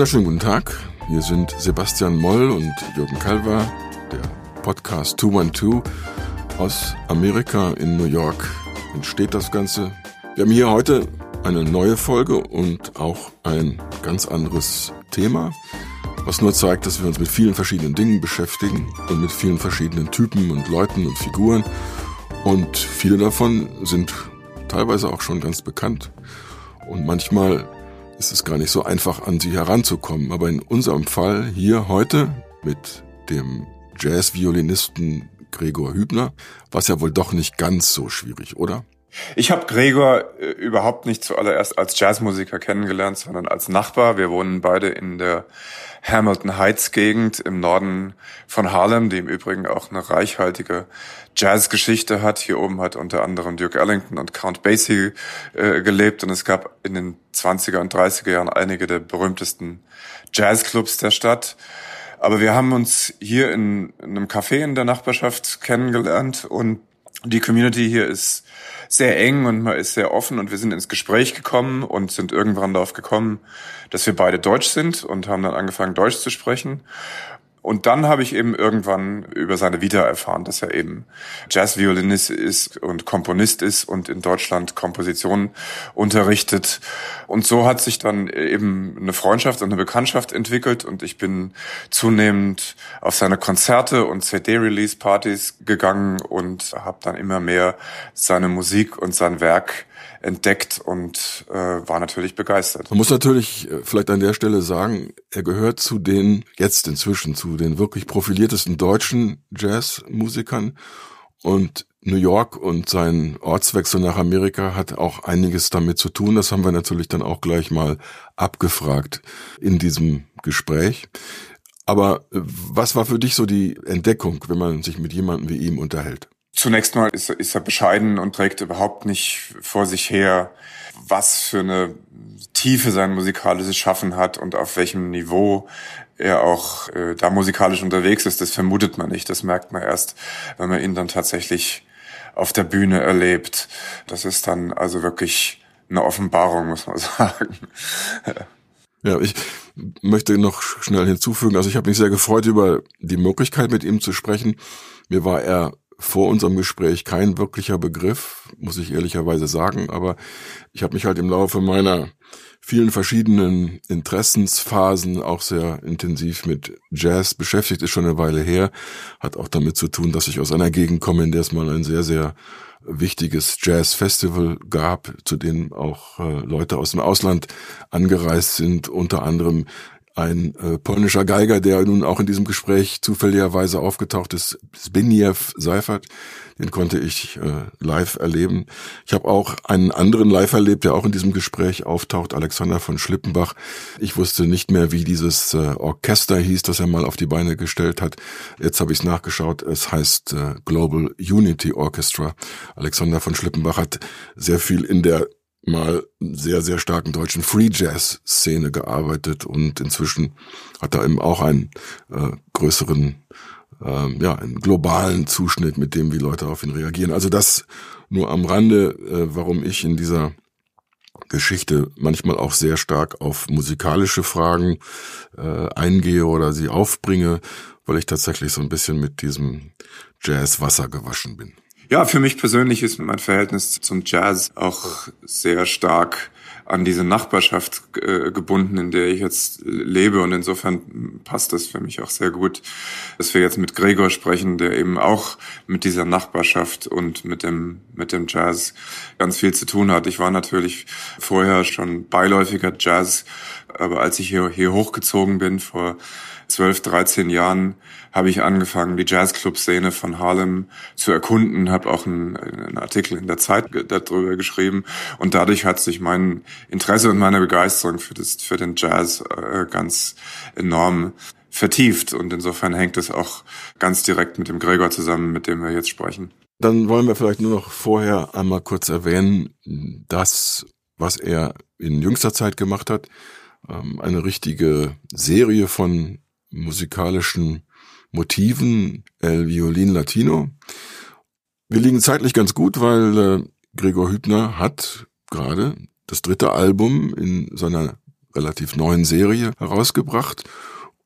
Wunderschönen guten Tag. Hier sind Sebastian Moll und Jürgen Kalver, der Podcast 212 aus Amerika in New York entsteht das Ganze. Wir haben hier heute eine neue Folge und auch ein ganz anderes Thema, was nur zeigt, dass wir uns mit vielen verschiedenen Dingen beschäftigen und mit vielen verschiedenen Typen und Leuten und Figuren. Und viele davon sind teilweise auch schon ganz bekannt. Und manchmal ist es gar nicht so einfach, an sie heranzukommen. Aber in unserem Fall hier heute mit dem Jazzviolinisten Gregor Hübner war es ja wohl doch nicht ganz so schwierig, oder? Ich habe Gregor äh, überhaupt nicht zuallererst als Jazzmusiker kennengelernt, sondern als Nachbar. Wir wohnen beide in der Hamilton Heights Gegend im Norden von Harlem, die im Übrigen auch eine reichhaltige Jazzgeschichte hat. Hier oben hat unter anderem Duke Ellington und Count Basie äh, gelebt und es gab in den 20er und 30er Jahren einige der berühmtesten Jazzclubs der Stadt. Aber wir haben uns hier in, in einem Café in der Nachbarschaft kennengelernt und die Community hier ist sehr eng und man ist sehr offen und wir sind ins Gespräch gekommen und sind irgendwann darauf gekommen, dass wir beide Deutsch sind und haben dann angefangen, Deutsch zu sprechen. Und dann habe ich eben irgendwann über seine Vita erfahren, dass er eben Jazzviolinist ist und Komponist ist und in Deutschland Komposition unterrichtet. Und so hat sich dann eben eine Freundschaft und eine Bekanntschaft entwickelt und ich bin zunehmend auf seine Konzerte und CD-Release-Partys gegangen und habe dann immer mehr seine Musik und sein Werk entdeckt und äh, war natürlich begeistert. Man muss natürlich äh, vielleicht an der Stelle sagen, er gehört zu den, jetzt inzwischen zu den wirklich profiliertesten deutschen Jazzmusikern und New York und sein Ortswechsel nach Amerika hat auch einiges damit zu tun. Das haben wir natürlich dann auch gleich mal abgefragt in diesem Gespräch. Aber äh, was war für dich so die Entdeckung, wenn man sich mit jemandem wie ihm unterhält? Zunächst mal ist, ist er bescheiden und trägt überhaupt nicht vor sich her, was für eine Tiefe sein musikalisches Schaffen hat und auf welchem Niveau er auch äh, da musikalisch unterwegs ist. Das vermutet man nicht. Das merkt man erst, wenn man ihn dann tatsächlich auf der Bühne erlebt. Das ist dann also wirklich eine Offenbarung, muss man sagen. Ja, ich möchte noch schnell hinzufügen, also ich habe mich sehr gefreut über die Möglichkeit, mit ihm zu sprechen. Mir war er vor unserem Gespräch kein wirklicher Begriff, muss ich ehrlicherweise sagen, aber ich habe mich halt im Laufe meiner vielen verschiedenen Interessensphasen auch sehr intensiv mit Jazz beschäftigt, ist schon eine Weile her, hat auch damit zu tun, dass ich aus einer Gegend komme, in der es mal ein sehr, sehr wichtiges Jazz-Festival gab, zu dem auch äh, Leute aus dem Ausland angereist sind, unter anderem ein äh, polnischer Geiger, der nun auch in diesem Gespräch zufälligerweise aufgetaucht ist, Zbigniew Seifert, den konnte ich äh, live erleben. Ich habe auch einen anderen live erlebt, der auch in diesem Gespräch auftaucht, Alexander von Schlippenbach. Ich wusste nicht mehr, wie dieses äh, Orchester hieß, das er mal auf die Beine gestellt hat. Jetzt habe ich es nachgeschaut, es heißt äh, Global Unity Orchestra. Alexander von Schlippenbach hat sehr viel in der mal sehr, sehr starken deutschen Free Jazz Szene gearbeitet und inzwischen hat er eben auch einen äh, größeren, äh, ja, einen globalen Zuschnitt mit dem, wie Leute auf ihn reagieren. Also das nur am Rande, äh, warum ich in dieser Geschichte manchmal auch sehr stark auf musikalische Fragen äh, eingehe oder sie aufbringe, weil ich tatsächlich so ein bisschen mit diesem Jazz Wasser gewaschen bin. Ja, für mich persönlich ist mein Verhältnis zum Jazz auch sehr stark an diese Nachbarschaft äh, gebunden, in der ich jetzt lebe. Und insofern passt das für mich auch sehr gut, dass wir jetzt mit Gregor sprechen, der eben auch mit dieser Nachbarschaft und mit dem, mit dem Jazz ganz viel zu tun hat. Ich war natürlich vorher schon beiläufiger Jazz, aber als ich hier, hier hochgezogen bin vor 12, 13 Jahren habe ich angefangen, die Jazzclub-Szene von Harlem zu erkunden, habe auch einen, einen, Artikel in der Zeit darüber geschrieben und dadurch hat sich mein Interesse und meine Begeisterung für, das, für den Jazz äh, ganz enorm vertieft und insofern hängt es auch ganz direkt mit dem Gregor zusammen, mit dem wir jetzt sprechen. Dann wollen wir vielleicht nur noch vorher einmal kurz erwähnen, dass was er in jüngster Zeit gemacht hat, ähm, eine richtige Serie von musikalischen Motiven El Violin Latino. Wir liegen zeitlich ganz gut, weil äh, Gregor Hübner hat gerade das dritte Album in seiner relativ neuen Serie herausgebracht.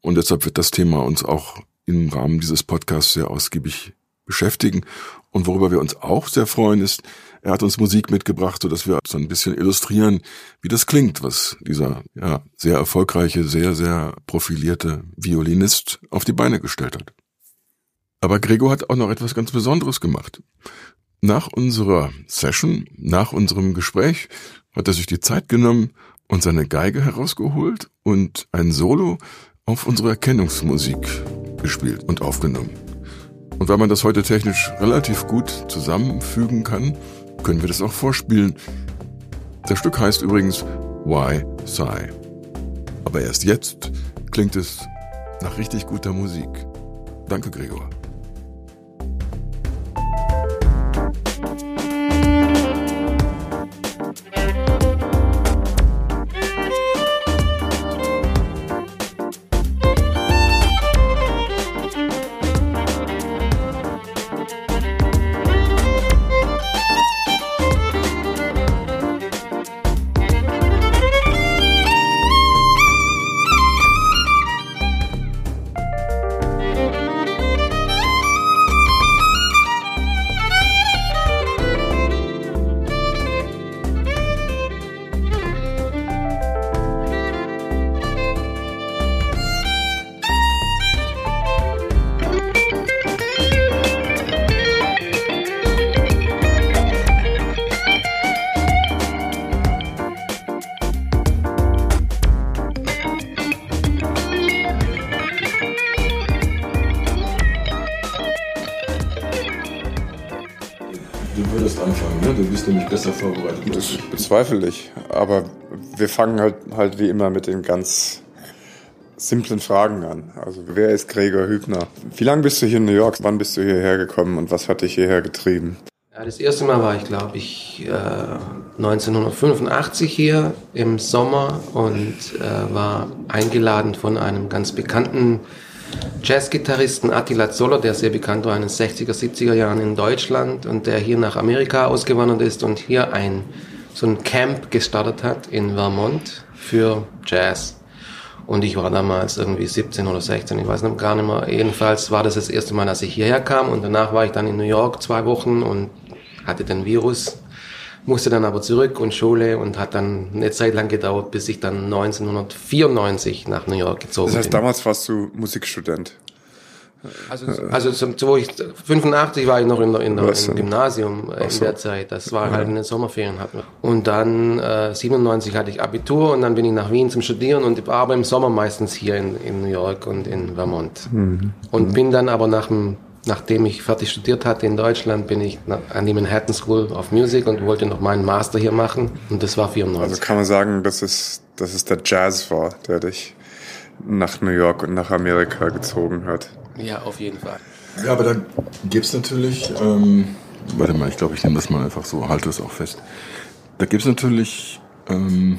Und deshalb wird das Thema uns auch im Rahmen dieses Podcasts sehr ausgiebig beschäftigen. Und worüber wir uns auch sehr freuen, ist, er hat uns Musik mitgebracht, so dass wir so ein bisschen illustrieren, wie das klingt, was dieser ja, sehr erfolgreiche, sehr, sehr profilierte Violinist auf die Beine gestellt hat. Aber Gregor hat auch noch etwas ganz Besonderes gemacht. Nach unserer Session, nach unserem Gespräch, hat er sich die Zeit genommen und seine Geige herausgeholt und ein Solo auf unsere Erkennungsmusik gespielt und aufgenommen. Und weil man das heute technisch relativ gut zusammenfügen kann, können wir das auch vorspielen. Das Stück heißt übrigens Why Sigh. Aber erst jetzt klingt es nach richtig guter Musik. Danke, Gregor. Bezweifle ich. Aber wir fangen halt, halt wie immer mit den ganz simplen Fragen an. Also wer ist Gregor Hübner? Wie lange bist du hier in New York? Wann bist du hierher gekommen und was hat dich hierher getrieben? Ja, das erste Mal war ich, glaube ich, äh, 1985 hier im Sommer und äh, war eingeladen von einem ganz bekannten Jazzgitarristen Attila Zoller, der sehr bekannt war in den 60er, 70er Jahren in Deutschland und der hier nach Amerika ausgewandert ist und hier ein so ein Camp gestartet hat in Vermont für Jazz. Und ich war damals irgendwie 17 oder 16, ich weiß noch gar nicht mehr. Jedenfalls war das das erste Mal, dass ich hierher kam und danach war ich dann in New York zwei Wochen und hatte den Virus, musste dann aber zurück und Schule und hat dann eine Zeit lang gedauert, bis ich dann 1994 nach New York gezogen bin. Das heißt, bin. damals warst du Musikstudent? Also, also zum, wo ich 85 war ich noch in der, in der, im Gymnasium in so. der Zeit. Das war halt in den Sommerferien hatten wir. Und dann äh, 97 hatte ich Abitur und dann bin ich nach Wien zum Studieren und aber im Sommer meistens hier in, in New York und in Vermont. Mhm. Und bin dann aber nach dem Nachdem ich fertig studiert hatte in Deutschland, bin ich an die Manhattan School of Music und wollte noch meinen Master hier machen. Und das war 94. Also kann man sagen, dass es, dass es der Jazz war, der dich nach New York und nach Amerika gezogen hat. Ja, auf jeden Fall. Ja, aber da gibt es natürlich, ähm, warte mal, ich glaube, ich nehme das mal einfach so, halte es auch fest. Da gibt es natürlich ähm,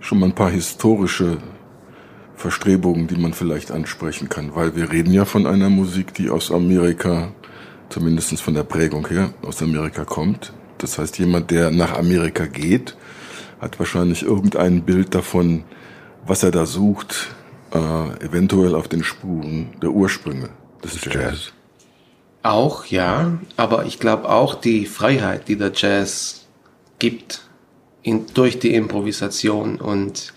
schon mal ein paar historische Verstrebungen, die man vielleicht ansprechen kann, weil wir reden ja von einer Musik, die aus Amerika, zumindest von der Prägung her, aus Amerika kommt. Das heißt, jemand, der nach Amerika geht, hat wahrscheinlich irgendein Bild davon, was er da sucht, äh, eventuell auf den Spuren der Ursprünge des Jazz. Auch, ja, aber ich glaube auch die Freiheit, die der Jazz gibt, in, durch die Improvisation und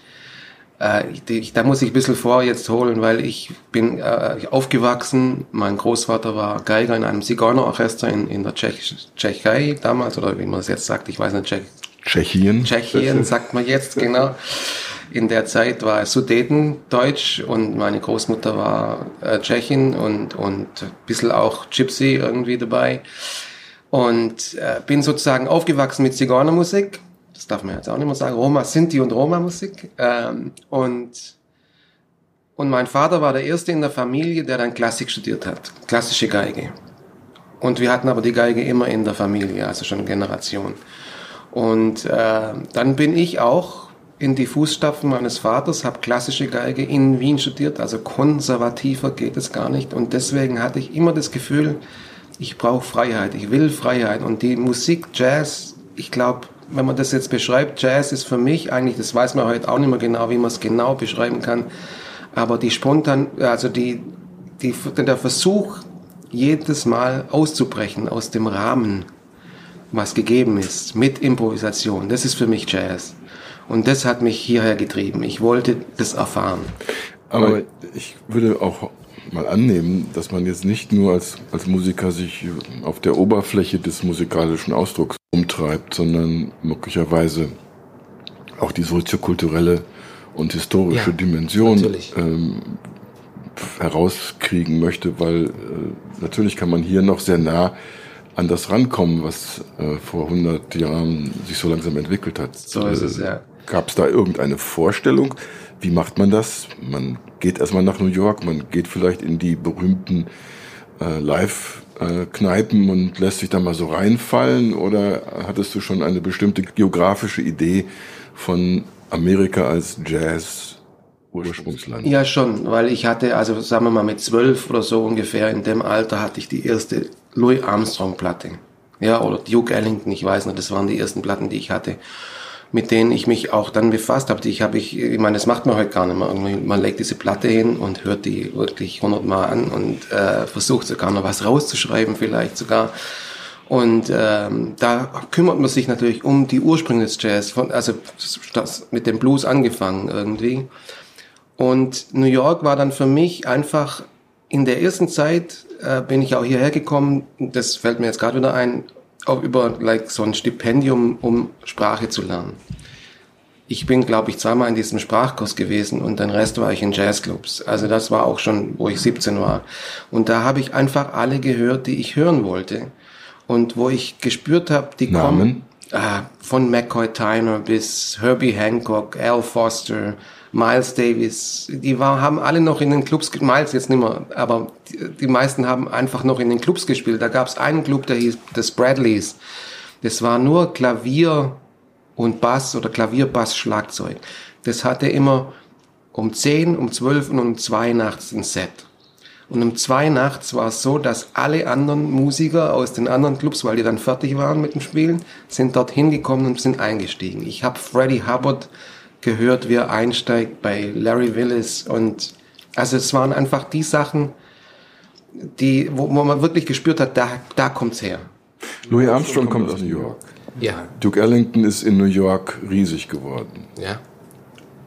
äh, ich, da muss ich ein bisschen vor jetzt holen, weil ich bin äh, aufgewachsen, mein Großvater war Geiger in einem Zigeunerorchester in, in der Tschech Tschechei damals, oder wie man es jetzt sagt, ich weiß nicht, Tschech Tschechien. Tschechien sagt man jetzt, genau. In der Zeit war Sudetendeutsch und meine Großmutter war äh, Tschechin und, und ein bisschen auch Gypsy irgendwie dabei. Und äh, bin sozusagen aufgewachsen mit Zigeunermusik. Das darf man jetzt auch nicht mehr sagen. Roma, Sinti und Roma-Musik. Ähm, und, und mein Vater war der Erste in der Familie, der dann Klassik studiert hat. Klassische Geige. Und wir hatten aber die Geige immer in der Familie, also schon Generation. Und äh, dann bin ich auch in die Fußstapfen meines Vaters, habe klassische Geige in Wien studiert, also konservativer geht es gar nicht. Und deswegen hatte ich immer das Gefühl, ich brauche Freiheit, ich will Freiheit. Und die Musik, Jazz, ich glaube, wenn man das jetzt beschreibt, Jazz ist für mich eigentlich, das weiß man heute auch nicht mehr genau, wie man es genau beschreiben kann, aber die spontan, also die, die, der Versuch, jedes Mal auszubrechen aus dem Rahmen, was gegeben ist, mit Improvisation, das ist für mich Jazz. Und das hat mich hierher getrieben. Ich wollte das erfahren. Aber ich würde auch mal annehmen, dass man jetzt nicht nur als, als Musiker sich auf der Oberfläche des musikalischen Ausdrucks umtreibt, sondern möglicherweise auch die soziokulturelle und historische ja, Dimension ähm, herauskriegen möchte, weil äh, natürlich kann man hier noch sehr nah an das rankommen, was äh, vor 100 Jahren sich so langsam entwickelt hat. So ist es, ja. Gab es da irgendeine Vorstellung? Wie macht man das? Man geht erstmal nach New York, man geht vielleicht in die berühmten äh, Live-Kneipen und lässt sich da mal so reinfallen? Oder hattest du schon eine bestimmte geografische Idee von Amerika als Jazz? Ursprungsland. Ja, schon, weil ich hatte, also sagen wir mal mit zwölf oder so ungefähr, in dem Alter hatte ich die erste Louis Armstrong-Platte. Ja, oder Duke Ellington, ich weiß nicht, das waren die ersten Platten, die ich hatte mit denen ich mich auch dann befasst habe. Ich habe ich, ich meine, das macht man heute gar nicht mehr. Man legt diese Platte hin und hört die wirklich hundertmal an und äh, versucht sogar noch was rauszuschreiben, vielleicht sogar. Und ähm, da kümmert man sich natürlich um die Ursprünge des Jazz, von, also das mit dem Blues angefangen irgendwie. Und New York war dann für mich einfach in der ersten Zeit äh, bin ich auch hierher gekommen. Das fällt mir jetzt gerade wieder ein auch über like, so ein Stipendium, um Sprache zu lernen. Ich bin, glaube ich, zweimal in diesem Sprachkurs gewesen und den Rest war ich in Jazzclubs. Also das war auch schon, wo ich 17 war. Und da habe ich einfach alle gehört, die ich hören wollte. Und wo ich gespürt habe, die Namen? kommen äh, von McCoy Tyner bis Herbie Hancock, Al Foster, Miles Davis, die war, haben alle noch in den Clubs, Miles jetzt nicht mehr, aber die, die meisten haben einfach noch in den Clubs gespielt. Da gab es einen Club, der hieß das Bradleys. Das war nur Klavier und Bass oder Klavier, Bass, Schlagzeug. Das hatte immer um 10, um 12 und um 2 nachts ein Set. Und um 2 nachts war es so, dass alle anderen Musiker aus den anderen Clubs, weil die dann fertig waren mit dem Spielen, sind dort hingekommen und sind eingestiegen. Ich habe Freddie Hubbard gehört, wie er einsteigt bei Larry Willis und also es waren einfach die Sachen, die, wo, wo man wirklich gespürt hat, da, da kommt's her. Louis Armstrong kommt aus New York. Ja. Duke Ellington ist in New York riesig geworden. Ja.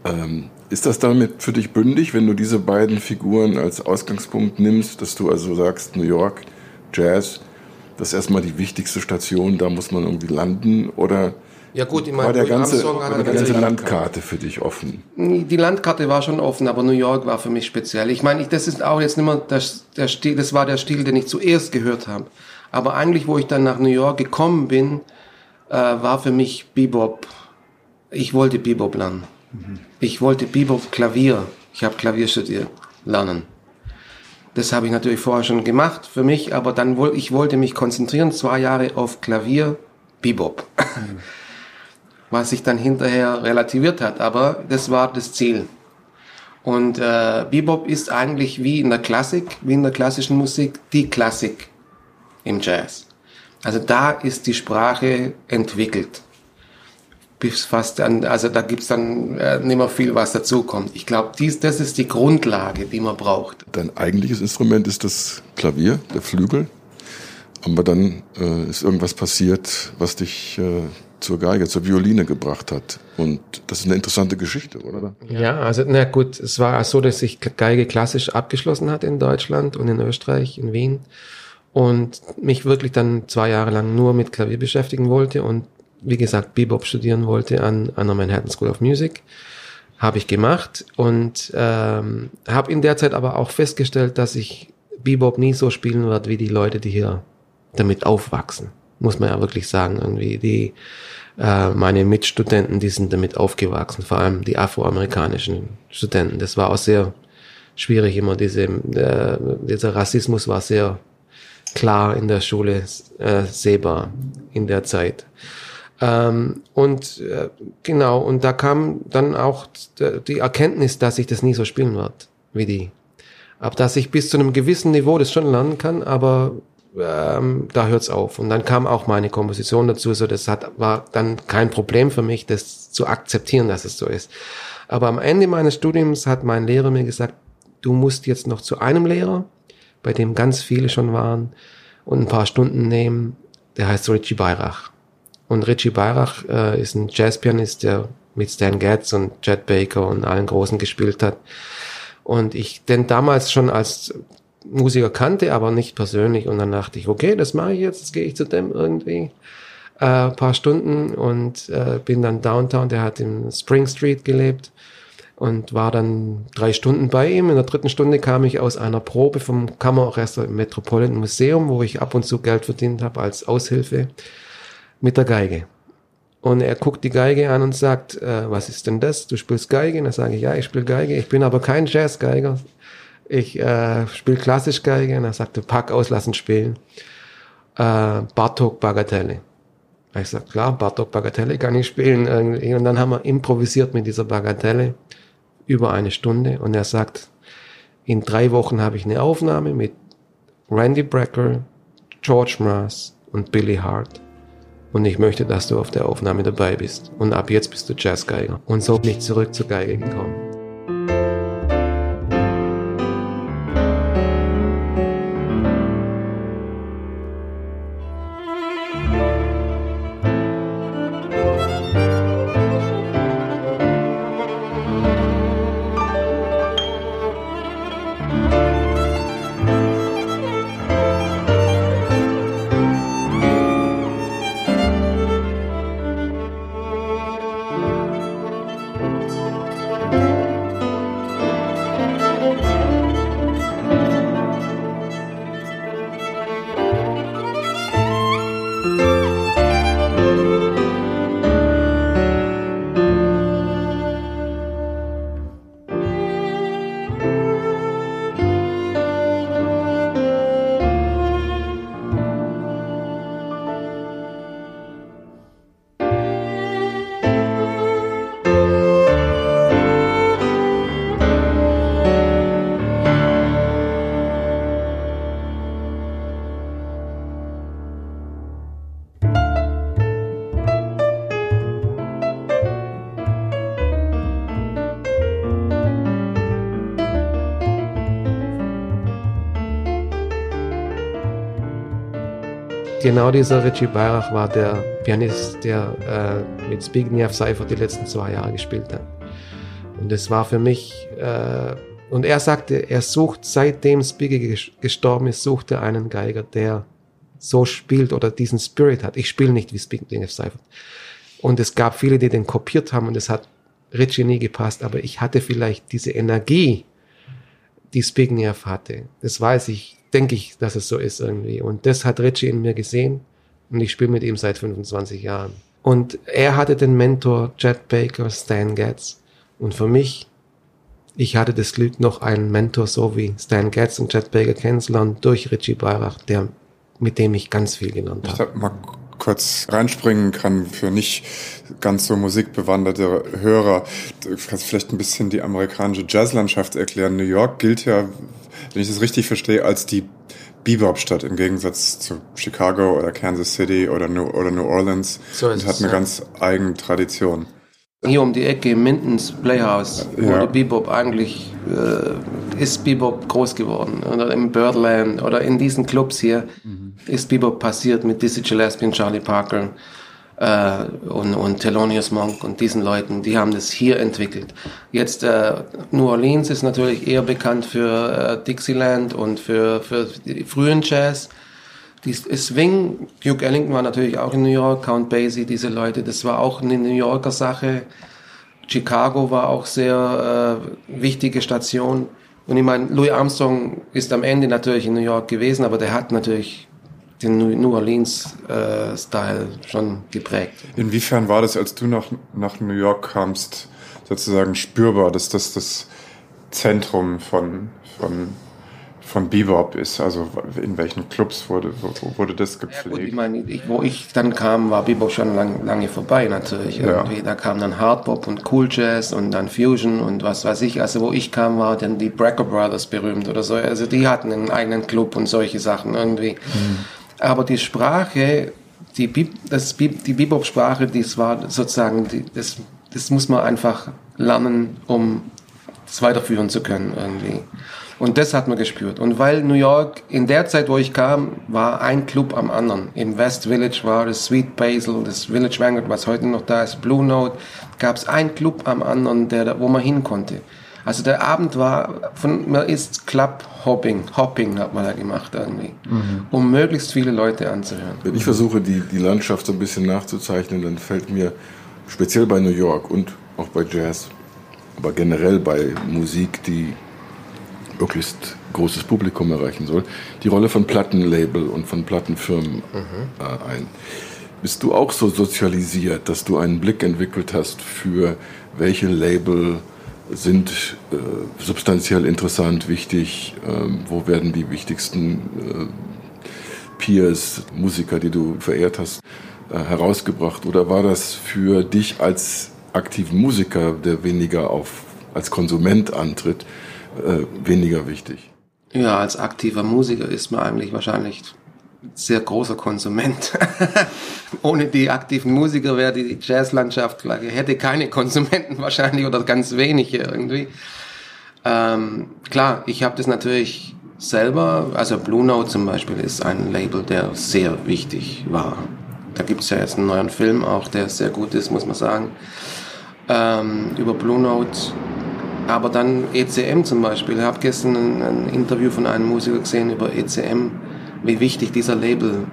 Ähm, ist das damit für dich bündig, wenn du diese beiden Figuren als Ausgangspunkt nimmst, dass du also sagst, New York, Jazz, das ist erstmal die wichtigste Station, da muss man irgendwie landen? Oder ja gut, ich meine, war der ganze, war die ganze Landkarte für dich offen? Die Landkarte war schon offen, aber New York war für mich speziell. Ich meine, ich, das ist auch jetzt nicht mehr das, der Stil, das war der Stil, den ich zuerst gehört habe. Aber eigentlich, wo ich dann nach New York gekommen bin, äh, war für mich Bebop. Ich wollte Bebop lernen. Mhm. Ich wollte Bebop Klavier. Ich habe Klavier studiert, lernen. Das habe ich natürlich vorher schon gemacht für mich, aber dann wohl, ich wollte mich konzentrieren, zwei Jahre auf Klavier, Bebop. Mhm. was sich dann hinterher relativiert hat. Aber das war das Ziel. Und äh, Bebop ist eigentlich wie in der Klassik, wie in der klassischen Musik, die Klassik im Jazz. Also da ist die Sprache entwickelt. Bis fast an, also da gibt's dann äh, nicht mehr viel, was dazukommt. Ich glaube, das ist die Grundlage, die man braucht. Dein eigentliches Instrument ist das Klavier, der Flügel. Aber dann äh, ist irgendwas passiert, was dich äh, zur Geige, zur Violine gebracht hat. Und das ist eine interessante Geschichte, oder? Ja, also na gut, es war so, dass ich Geige klassisch abgeschlossen hat in Deutschland und in Österreich, in Wien und mich wirklich dann zwei Jahre lang nur mit Klavier beschäftigen wollte und wie gesagt Bebop studieren wollte an, an der Manhattan School of Music. Habe ich gemacht und ähm, habe in der Zeit aber auch festgestellt, dass ich Bebop nie so spielen wird wie die Leute, die hier damit aufwachsen muss man ja wirklich sagen. Irgendwie die äh, meine Mitstudenten, die sind damit aufgewachsen, vor allem die afroamerikanischen Studenten. Das war auch sehr schwierig immer. Diese äh, dieser Rassismus war sehr klar in der Schule äh, sehbar in der Zeit. Ähm, und äh, genau, und da kam dann auch die Erkenntnis, dass ich das nie so spielen wird wie die. Aber dass ich bis zu einem gewissen Niveau das schon lernen kann, aber ähm, da hört's auf. Und dann kam auch meine Komposition dazu, so das hat, war dann kein Problem für mich, das zu akzeptieren, dass es so ist. Aber am Ende meines Studiums hat mein Lehrer mir gesagt, du musst jetzt noch zu einem Lehrer, bei dem ganz viele schon waren, und ein paar Stunden nehmen. Der heißt Richie Beirach. Und Richie Beirach äh, ist ein Jazzpianist, der mit Stan Getz und Chet Baker und allen Großen gespielt hat. Und ich den damals schon als Musiker kannte, aber nicht persönlich. Und dann dachte ich, okay, das mache ich jetzt, jetzt gehe ich zu dem irgendwie äh, paar Stunden und äh, bin dann downtown. Der hat im Spring Street gelebt und war dann drei Stunden bei ihm. In der dritten Stunde kam ich aus einer Probe vom Kammerorchester im Metropolitan Museum, wo ich ab und zu Geld verdient habe als Aushilfe mit der Geige. Und er guckt die Geige an und sagt, äh, was ist denn das? Du spielst Geige? Und dann sage ich, ja, ich spiele Geige. Ich bin aber kein Jazzgeiger. Ich äh, spiele klassisch Geige. Und er sagte, pack aus, lassen spielen. Äh, Bartok Bagatelle. Ich sag, klar, Bartok Bagatelle kann ich spielen. Und dann haben wir improvisiert mit dieser Bagatelle über eine Stunde. Und er sagt, in drei Wochen habe ich eine Aufnahme mit Randy Brecker, George Mraz und Billy Hart. Und ich möchte, dass du auf der Aufnahme dabei bist. Und ab jetzt bist du Jazzgeiger. Und so bin ich zurück zur Geige gekommen. Genau dieser Richie Beirach war der Pianist, der äh, mit Zbigniew Seifert die letzten zwei Jahre gespielt hat. Und es war für mich, äh, und er sagte, er sucht, seitdem Zbigniew gestorben ist, sucht er einen Geiger, der so spielt oder diesen Spirit hat. Ich spiele nicht wie Zbigniew Seifert. Und es gab viele, die den kopiert haben und es hat Richie nie gepasst, aber ich hatte vielleicht diese Energie, die Zbigniew hatte. Das weiß ich denke ich, dass es so ist irgendwie. Und das hat Richie in mir gesehen und ich spiele mit ihm seit 25 Jahren. Und er hatte den Mentor Jet Baker, Stan Getz. Und für mich, ich hatte das Glück, noch einen Mentor so wie Stan Getz und Jet Baker kennenzulernen durch Richie Beirach, der, mit dem ich ganz viel gelernt habe. Ich mal kurz reinspringen kann für nicht ganz so musikbewanderte Hörer. Du kannst vielleicht ein bisschen die amerikanische Jazzlandschaft erklären. New York gilt ja wenn ich das richtig verstehe, als die Bebop-Stadt im Gegensatz zu Chicago oder Kansas City oder New, oder New Orleans so und hat eine ja. ganz eigene Tradition. Hier um die Ecke im Mintons Playhouse, wo ja. der Bebop eigentlich äh, ist Bebop groß geworden. Oder im Birdland oder in diesen Clubs hier mhm. ist Bebop passiert mit Dizzy Gillespie und Charlie Parker äh, und, und Thelonious Monk und diesen Leuten, die haben das hier entwickelt. Jetzt äh, New Orleans ist natürlich eher bekannt für äh, Dixieland und für, für die frühen Jazz. Die Swing, Duke Ellington war natürlich auch in New York, Count Basie, diese Leute, das war auch eine New Yorker Sache. Chicago war auch sehr äh, wichtige Station. Und ich meine, Louis Armstrong ist am Ende natürlich in New York gewesen, aber der hat natürlich den New Orleans-Style äh, schon geprägt. Inwiefern war das, als du nach, nach New York kamst, sozusagen spürbar, dass das das Zentrum von, von, von Bebop ist. Also in welchen Clubs wurde, wurde das gepflegt? Ja, gut, ich meine, ich, wo ich dann kam, war Bebop schon lang, lange vorbei natürlich. Ja. Da kam dann Hardbop und Cool Jazz und dann Fusion und was weiß ich. Also wo ich kam, war dann die Brecker Brothers berühmt oder so. Also die hatten einen eigenen Club und solche Sachen irgendwie. Mhm. Aber die Sprache, die, das, die Bebop-Sprache, das war sozusagen, die, das, das muss man einfach lernen, um es weiterführen zu können irgendwie. Und das hat man gespürt. Und weil New York in der Zeit, wo ich kam, war ein Club am anderen. Im West Village war das Sweet Basil, das Village Vanguard, was heute noch da ist, Blue Note, gab es ein Club am anderen, der, wo man hin konnte. Also der Abend war, von, man ist Club Hopping, Hopping hat man da gemacht irgendwie, mhm. um möglichst viele Leute anzuhören. Wenn ich versuche, die, die Landschaft so ein bisschen nachzuzeichnen, dann fällt mir speziell bei New York und auch bei Jazz, aber generell bei Musik, die möglichst großes Publikum erreichen soll, die Rolle von Plattenlabel und von Plattenfirmen mhm. äh, ein. Bist du auch so sozialisiert, dass du einen Blick entwickelt hast für welche Label sind äh, substanziell interessant, wichtig, äh, wo werden die wichtigsten äh, Peers, Musiker, die du verehrt hast, äh, herausgebracht? Oder war das für dich als aktiven Musiker, der weniger auf, als Konsument antritt, äh, weniger wichtig. Ja, als aktiver Musiker ist man eigentlich wahrscheinlich sehr großer Konsument. Ohne die aktiven Musiker wäre die Jazzlandschaft, hätte keine Konsumenten wahrscheinlich oder ganz wenige irgendwie. Ähm, klar, ich habe das natürlich selber, also Blue Note zum Beispiel ist ein Label, der sehr wichtig war. Da gibt es ja jetzt einen neuen Film auch, der sehr gut ist, muss man sagen. Ähm, über Blue Note aber dann ECM zum Beispiel. Ich habe gestern ein, ein, Interview von einem Musiker gesehen über ECM, wie wichtig dieser Label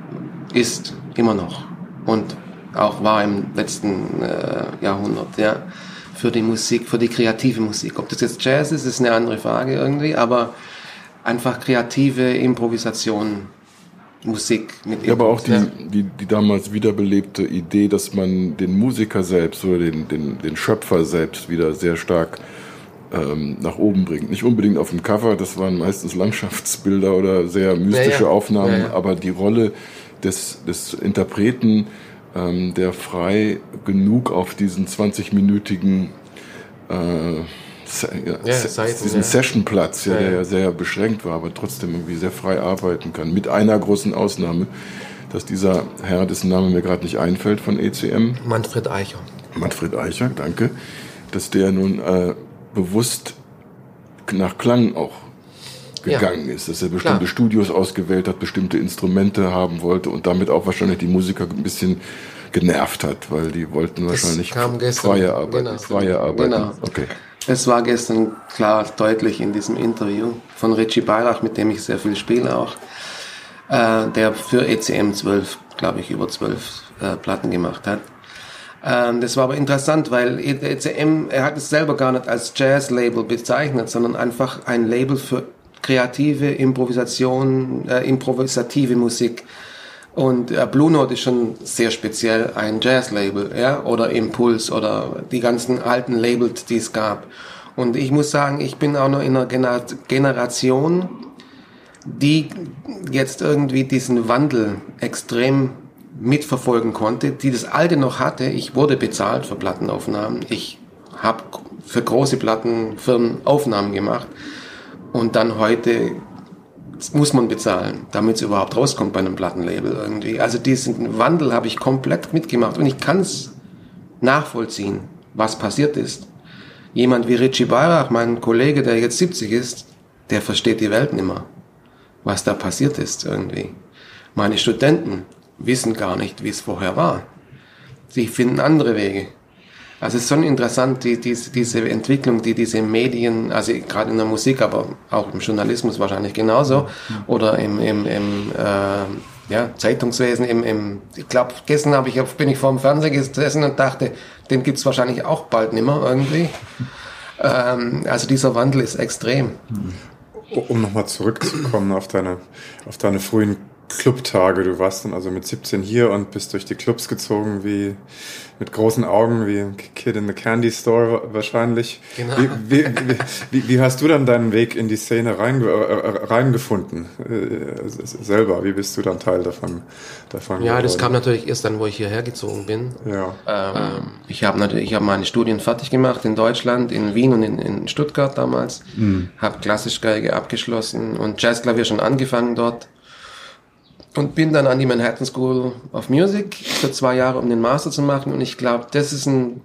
ist, immer noch. Und auch war im letzten äh, Jahrhundert, ja, für die Musik, für die kreative Musik. Ob das jetzt Jazz ist, ist eine andere Frage irgendwie, aber einfach kreative Improvisation Musik mit Ja, aber auch die, die, die damals wiederbelebte Idee, dass man den Musiker selbst oder den, den, den Schöpfer selbst wieder sehr stark ähm, nach oben bringt. Nicht unbedingt auf dem Cover, das waren meistens Landschaftsbilder oder sehr mystische ja, ja. Aufnahmen, ja, aber die Rolle des, des Interpreten, ähm, der frei genug auf diesen 20-minütigen äh, ja, Seiten, diesen Sessionplatz, ja, der ja sehr beschränkt war, aber trotzdem irgendwie sehr frei arbeiten kann. Mit einer großen Ausnahme, dass dieser Herr, dessen Name mir gerade nicht einfällt, von ECM. Manfred Eicher. Manfred Eicher, danke. Dass der nun äh, bewusst nach Klang auch gegangen ja. ist, dass er bestimmte Klar. Studios ausgewählt hat, bestimmte Instrumente haben wollte und damit auch wahrscheinlich die Musiker ein bisschen genervt hat, weil die wollten das wahrscheinlich freie Arbeit. Genau. Freie Arbeit. Genau. Okay. Es war gestern klar deutlich in diesem Interview von Richie Beilach, mit dem ich sehr viel spiele auch, äh, der für ECM 12, glaube ich, über 12 äh, Platten gemacht hat. Ähm, das war aber interessant, weil ECM, er hat es selber gar nicht als Jazz-Label bezeichnet, sondern einfach ein Label für kreative Improvisation, äh, improvisative Musik. Und äh, Blue Note ist schon sehr speziell ein Jazz-Label, ja, oder Impuls oder die ganzen alten Labels, die es gab. Und ich muss sagen, ich bin auch noch in einer Gener Generation, die jetzt irgendwie diesen Wandel extrem mitverfolgen konnte, die das alte noch hatte. Ich wurde bezahlt für Plattenaufnahmen. Ich habe für große Plattenfirmen Aufnahmen gemacht. Und dann heute muss man bezahlen, damit es überhaupt rauskommt bei einem Plattenlabel irgendwie. Also diesen Wandel habe ich komplett mitgemacht und ich kann es nachvollziehen, was passiert ist. Jemand wie Richie Bayrach, mein Kollege, der jetzt 70 ist, der versteht die Welt nicht mehr, was da passiert ist irgendwie. Meine Studenten, wissen gar nicht, wie es vorher war. Sie finden andere Wege. Also es ist schon interessant, die, diese, diese Entwicklung, die diese Medien, also gerade in der Musik, aber auch im Journalismus wahrscheinlich genauso, oder im, im, im äh, ja, Zeitungswesen, im, im ich glaube, gestern habe ich, bin ich vor dem Fernseher gesessen und dachte, den gibt's wahrscheinlich auch bald nimmer irgendwie. Ähm, also dieser Wandel ist extrem. Um nochmal zurückzukommen auf deine, auf deine frühen Clubtage. Du warst dann also mit 17 hier und bist durch die Clubs gezogen, wie mit großen Augen, wie ein Kid in the Candy Store wahrscheinlich. Genau. Wie, wie, wie, wie hast du dann deinen Weg in die Szene rein, äh, reingefunden äh, selber? Wie bist du dann Teil davon? davon ja, geworden? das kam natürlich erst dann, wo ich hierher gezogen bin. Ja. Ähm, ich habe natürlich, ich habe meine Studien fertig gemacht in Deutschland, in Wien und in, in Stuttgart damals. Mhm. Habe Klassischgeige abgeschlossen und Jazzklavier schon angefangen dort und bin dann an die Manhattan School of Music für zwei Jahre, um den Master zu machen. Und ich glaube, das ist ein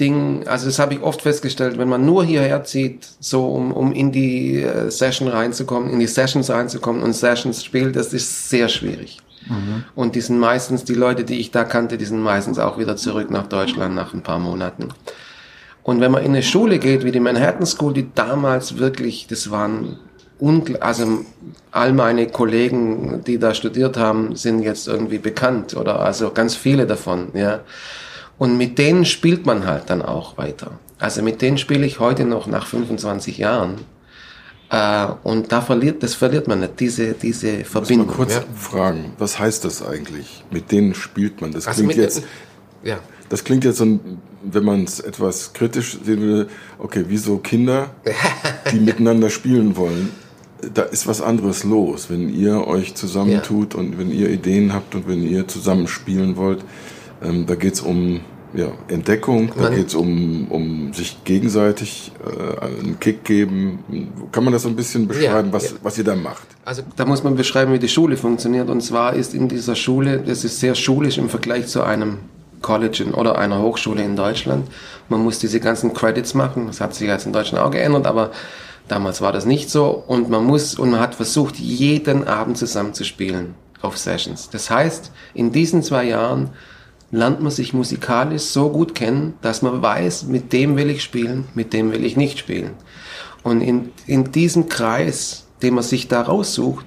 Ding, also das habe ich oft festgestellt, wenn man nur hierher zieht, so um, um in die äh, Session reinzukommen, in die Sessions reinzukommen und Sessions spielt, das ist sehr schwierig. Mhm. Und die sind meistens, die Leute, die ich da kannte, die sind meistens auch wieder zurück nach Deutschland nach ein paar Monaten. Und wenn man in eine Schule geht, wie die Manhattan School, die damals wirklich, das waren also all meine Kollegen, die da studiert haben, sind jetzt irgendwie bekannt oder also ganz viele davon, ja. Und mit denen spielt man halt dann auch weiter. Also mit denen spiele ich heute noch nach 25 Jahren. Äh, und da verliert, das verliert man nicht, diese, diese Verbindung. Mal kurz ja. fragen, was heißt das eigentlich? Mit denen spielt man. Das also klingt jetzt, ja. das klingt jetzt so, wenn man es etwas kritisch sehen will, okay, wie so Kinder, die miteinander spielen wollen da ist was anderes los, wenn ihr euch zusammentut ja. und wenn ihr Ideen habt und wenn ihr zusammen spielen wollt. Ähm, da geht's um ja, Entdeckung, da geht's um, um sich gegenseitig äh, einen Kick geben. Kann man das so ein bisschen beschreiben, ja, was, ja. was ihr da macht? Also da muss man beschreiben, wie die Schule funktioniert. Und zwar ist in dieser Schule, das ist sehr schulisch im Vergleich zu einem College oder einer Hochschule in Deutschland. Man muss diese ganzen Credits machen. Das hat sich jetzt in Deutschland auch geändert, aber Damals war das nicht so und man muss und man hat versucht, jeden Abend zusammen zu spielen auf Sessions. Das heißt, in diesen zwei Jahren lernt man sich musikalisch so gut kennen, dass man weiß, mit dem will ich spielen, mit dem will ich nicht spielen. Und in, in diesem Kreis, den man sich da raussucht,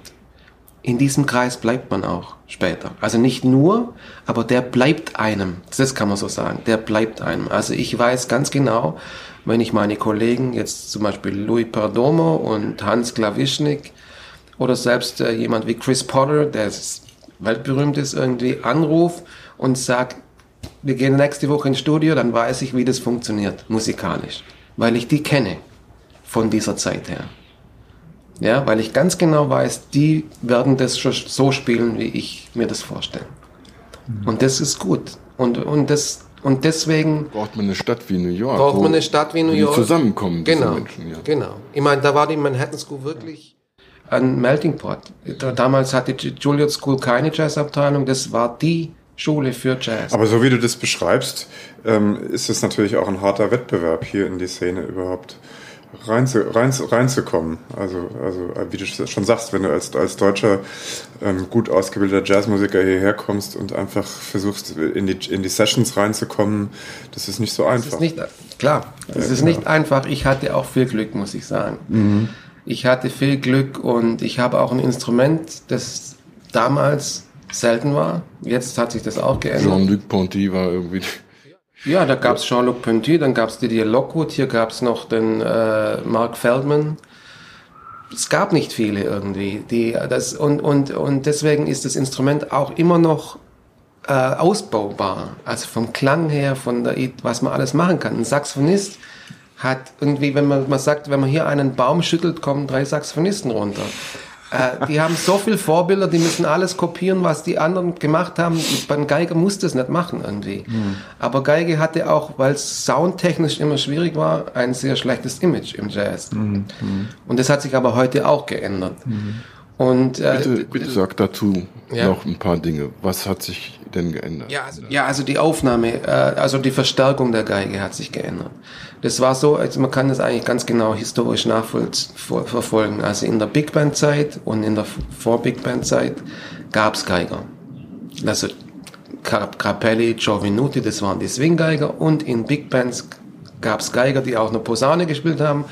in diesem Kreis bleibt man auch später. Also nicht nur, aber der bleibt einem. Das kann man so sagen. Der bleibt einem. Also ich weiß ganz genau, wenn ich meine Kollegen, jetzt zum Beispiel Louis Perdomo und Hans Klawischnik oder selbst äh, jemand wie Chris Potter, der weltberühmt ist, irgendwie anruft und sagt, wir gehen nächste Woche ins Studio, dann weiß ich, wie das funktioniert, musikalisch. Weil ich die kenne von dieser Zeit her. Ja, weil ich ganz genau weiß, die werden das schon so spielen, wie ich mir das vorstelle. Und das ist gut. Und, und das und deswegen braucht man eine Stadt wie New York. Braucht man eine Stadt wie New York. Die zusammenkommen, genau, Menschen. Ja. Genau. Ich meine, da war die Manhattan School wirklich ein Melting Pot. Damals hatte die Juilliard School keine Jazzabteilung. Das war die Schule für Jazz. Aber so wie du das beschreibst, ähm, ist es natürlich auch ein harter Wettbewerb hier in die Szene überhaupt rein, rein, reinzukommen. Also, also wie du schon sagst, wenn du als, als deutscher ähm, gut ausgebildeter Jazzmusiker hierher kommst und einfach versuchst in die, in die Sessions reinzukommen, das ist nicht so einfach. Das ist nicht, klar, das ja, ist nicht einfach. Ich hatte auch viel Glück, muss ich sagen. Mhm. Ich hatte viel Glück und ich habe auch ein Instrument, das damals selten war. Jetzt hat sich das auch geändert. Jean-Luc Ponty war irgendwie ja, da gab es Jean-Luc Ponty, dann gab es Didier Lockwood, hier gab es noch den äh, Mark Feldman. Es gab nicht viele irgendwie. Die, das, und, und, und deswegen ist das Instrument auch immer noch äh, ausbaubar. Also vom Klang her, von der, was man alles machen kann. Ein Saxophonist hat irgendwie, wenn man, man sagt, wenn man hier einen Baum schüttelt, kommen drei Saxophonisten runter. Äh, die haben so viele Vorbilder, die müssen alles kopieren, was die anderen gemacht haben. Beim Geiger musste es nicht machen irgendwie. Mhm. Aber Geige hatte auch, weil es soundtechnisch immer schwierig war, ein sehr schlechtes Image im Jazz. Mhm. Und das hat sich aber heute auch geändert. Mhm. Und, äh, bitte, bitte sag dazu ja. noch ein paar Dinge. Was hat sich denn geändert? Ja, also, ja, also die Aufnahme, äh, also die Verstärkung der Geige hat sich geändert. Das war so, also man kann das eigentlich ganz genau historisch nachverfolgen. Also in der Big Band Zeit und in der Vor-Big Band Zeit gab's Geiger. Also Capelli, Giovinuti, das waren die Swing-Geiger und in Big Bands gab's Geiger, die auch eine Posaune gespielt haben,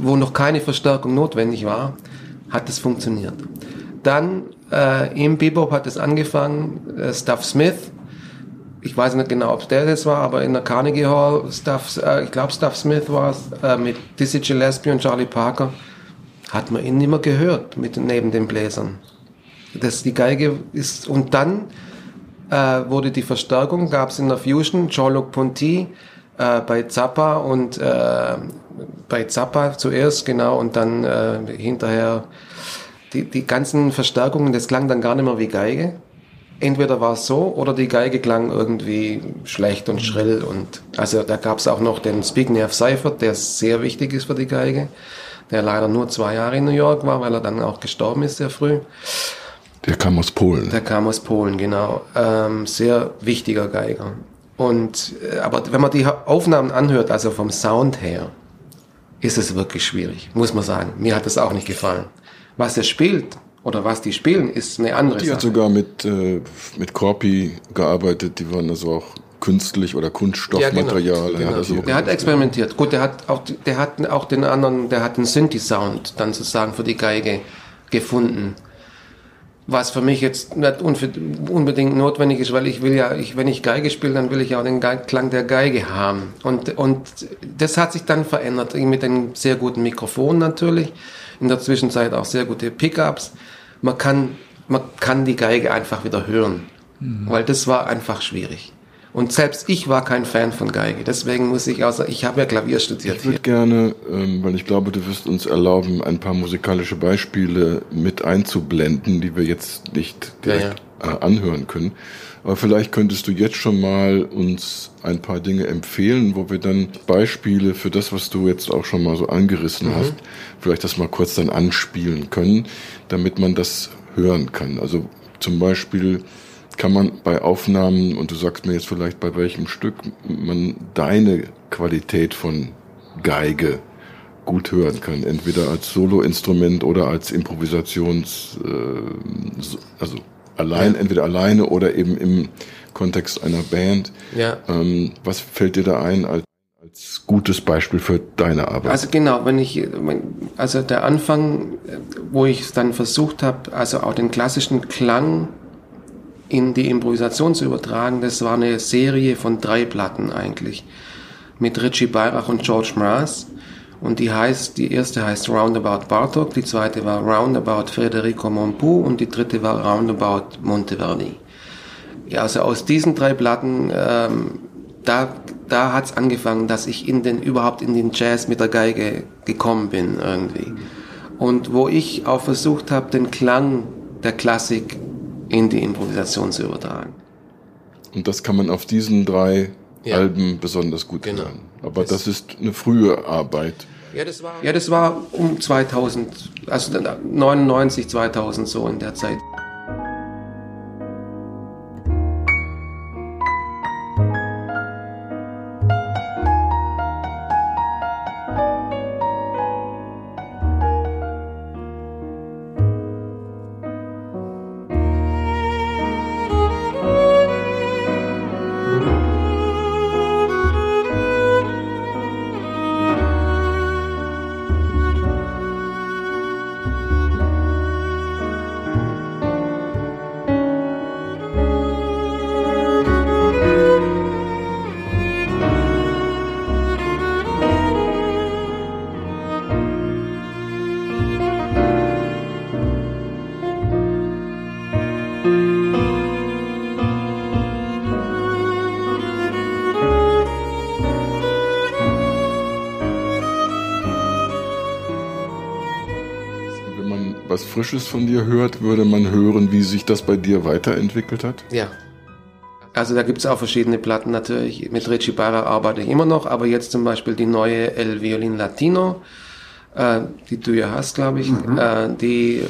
wo noch keine Verstärkung notwendig war hat es funktioniert. Dann äh, im Bebop hat es angefangen, äh, Stuff Smith, ich weiß nicht genau, ob der das war, aber in der Carnegie Hall, Stuff, äh, ich glaube Stuff Smith war es, äh, mit Dizzy Gillespie und Charlie Parker, hat man ihn nicht mehr gehört mit, neben den Bläsern. Das die Geige ist und dann äh, wurde die Verstärkung, gab es in der Fusion, Jean-Luc Ponty äh, bei Zappa und äh, bei Zappa zuerst, genau, und dann äh, hinterher die, die ganzen Verstärkungen, das klang dann gar nicht mehr wie Geige. Entweder war es so oder die Geige klang irgendwie schlecht und schrill und also da gab es auch noch den Zbigniew Seifert, der sehr wichtig ist für die Geige, der leider nur zwei Jahre in New York war, weil er dann auch gestorben ist sehr früh. Der kam aus Polen. Der kam aus Polen, genau. Ähm, sehr wichtiger Geiger. Und äh, aber wenn man die Aufnahmen anhört, also vom Sound her, ist es wirklich schwierig, muss man sagen. Mir hat es auch nicht gefallen. Was er spielt oder was die spielen, ist eine andere die Sache. hat sogar mit, äh, mit Corpi gearbeitet, die waren also auch künstlich oder Kunststoffmaterial. Ja, genau. also der hat experimentiert. Gut, der hat auch, der hat auch den anderen, der hat den Synthi-Sound dann sozusagen für die Geige gefunden. Was für mich jetzt nicht unbedingt notwendig ist, weil ich will ja, ich, wenn ich Geige spiele, dann will ich auch den Klang der Geige haben. Und, und das hat sich dann verändert mit einem sehr guten Mikrofon natürlich. In der Zwischenzeit auch sehr gute Pickups. Man kann, man kann die Geige einfach wieder hören. Mhm. Weil das war einfach schwierig. Und selbst ich war kein Fan von Geige. Deswegen muss ich außer, ich habe ja Klavier studiert. Ich würde gerne, ähm, weil ich glaube, du wirst uns erlauben, ein paar musikalische Beispiele mit einzublenden, die wir jetzt nicht direkt ja, ja. Äh, anhören können. Aber vielleicht könntest du jetzt schon mal uns ein paar Dinge empfehlen, wo wir dann Beispiele für das, was du jetzt auch schon mal so angerissen mhm. hast, vielleicht das mal kurz dann anspielen können, damit man das hören kann. Also zum Beispiel kann man bei Aufnahmen, und du sagst mir jetzt vielleicht bei welchem Stück, man deine Qualität von Geige gut hören kann, entweder als Soloinstrument oder als Improvisations, äh, also allein, ja. entweder alleine oder eben im Kontext einer Band. Ja. Ähm, was fällt dir da ein als, als gutes Beispiel für deine Arbeit? Also genau, wenn ich, also der Anfang, wo ich es dann versucht habe, also auch den klassischen Klang in die Improvisation zu übertragen, das war eine Serie von drei Platten eigentlich. Mit Richie Beirach und George Mraz. Und die heißt, die erste heißt Roundabout Bartok, die zweite war Roundabout Federico Monpou und die dritte war Roundabout Monteverdi. Ja, also aus diesen drei Platten, ähm, da, da hat's angefangen, dass ich in den, überhaupt in den Jazz mit der Geige gekommen bin irgendwie. Und wo ich auch versucht habe, den Klang der Klassik in die Improvisation zu übertragen. Und das kann man auf diesen drei ja. Alben besonders gut genau. hören. Aber das, das, ist eine frühe Arbeit. Ja das, war, ja, das war um 2000, also 99, 2000 so in der Zeit. Frisches von dir hört, würde man hören, wie sich das bei dir weiterentwickelt hat? Ja. Also da gibt es auch verschiedene Platten natürlich. Mit Richie Barra arbeite ich immer noch, aber jetzt zum Beispiel die neue El Violin Latino, äh, die du ja hast, glaube ich, mhm. äh, die,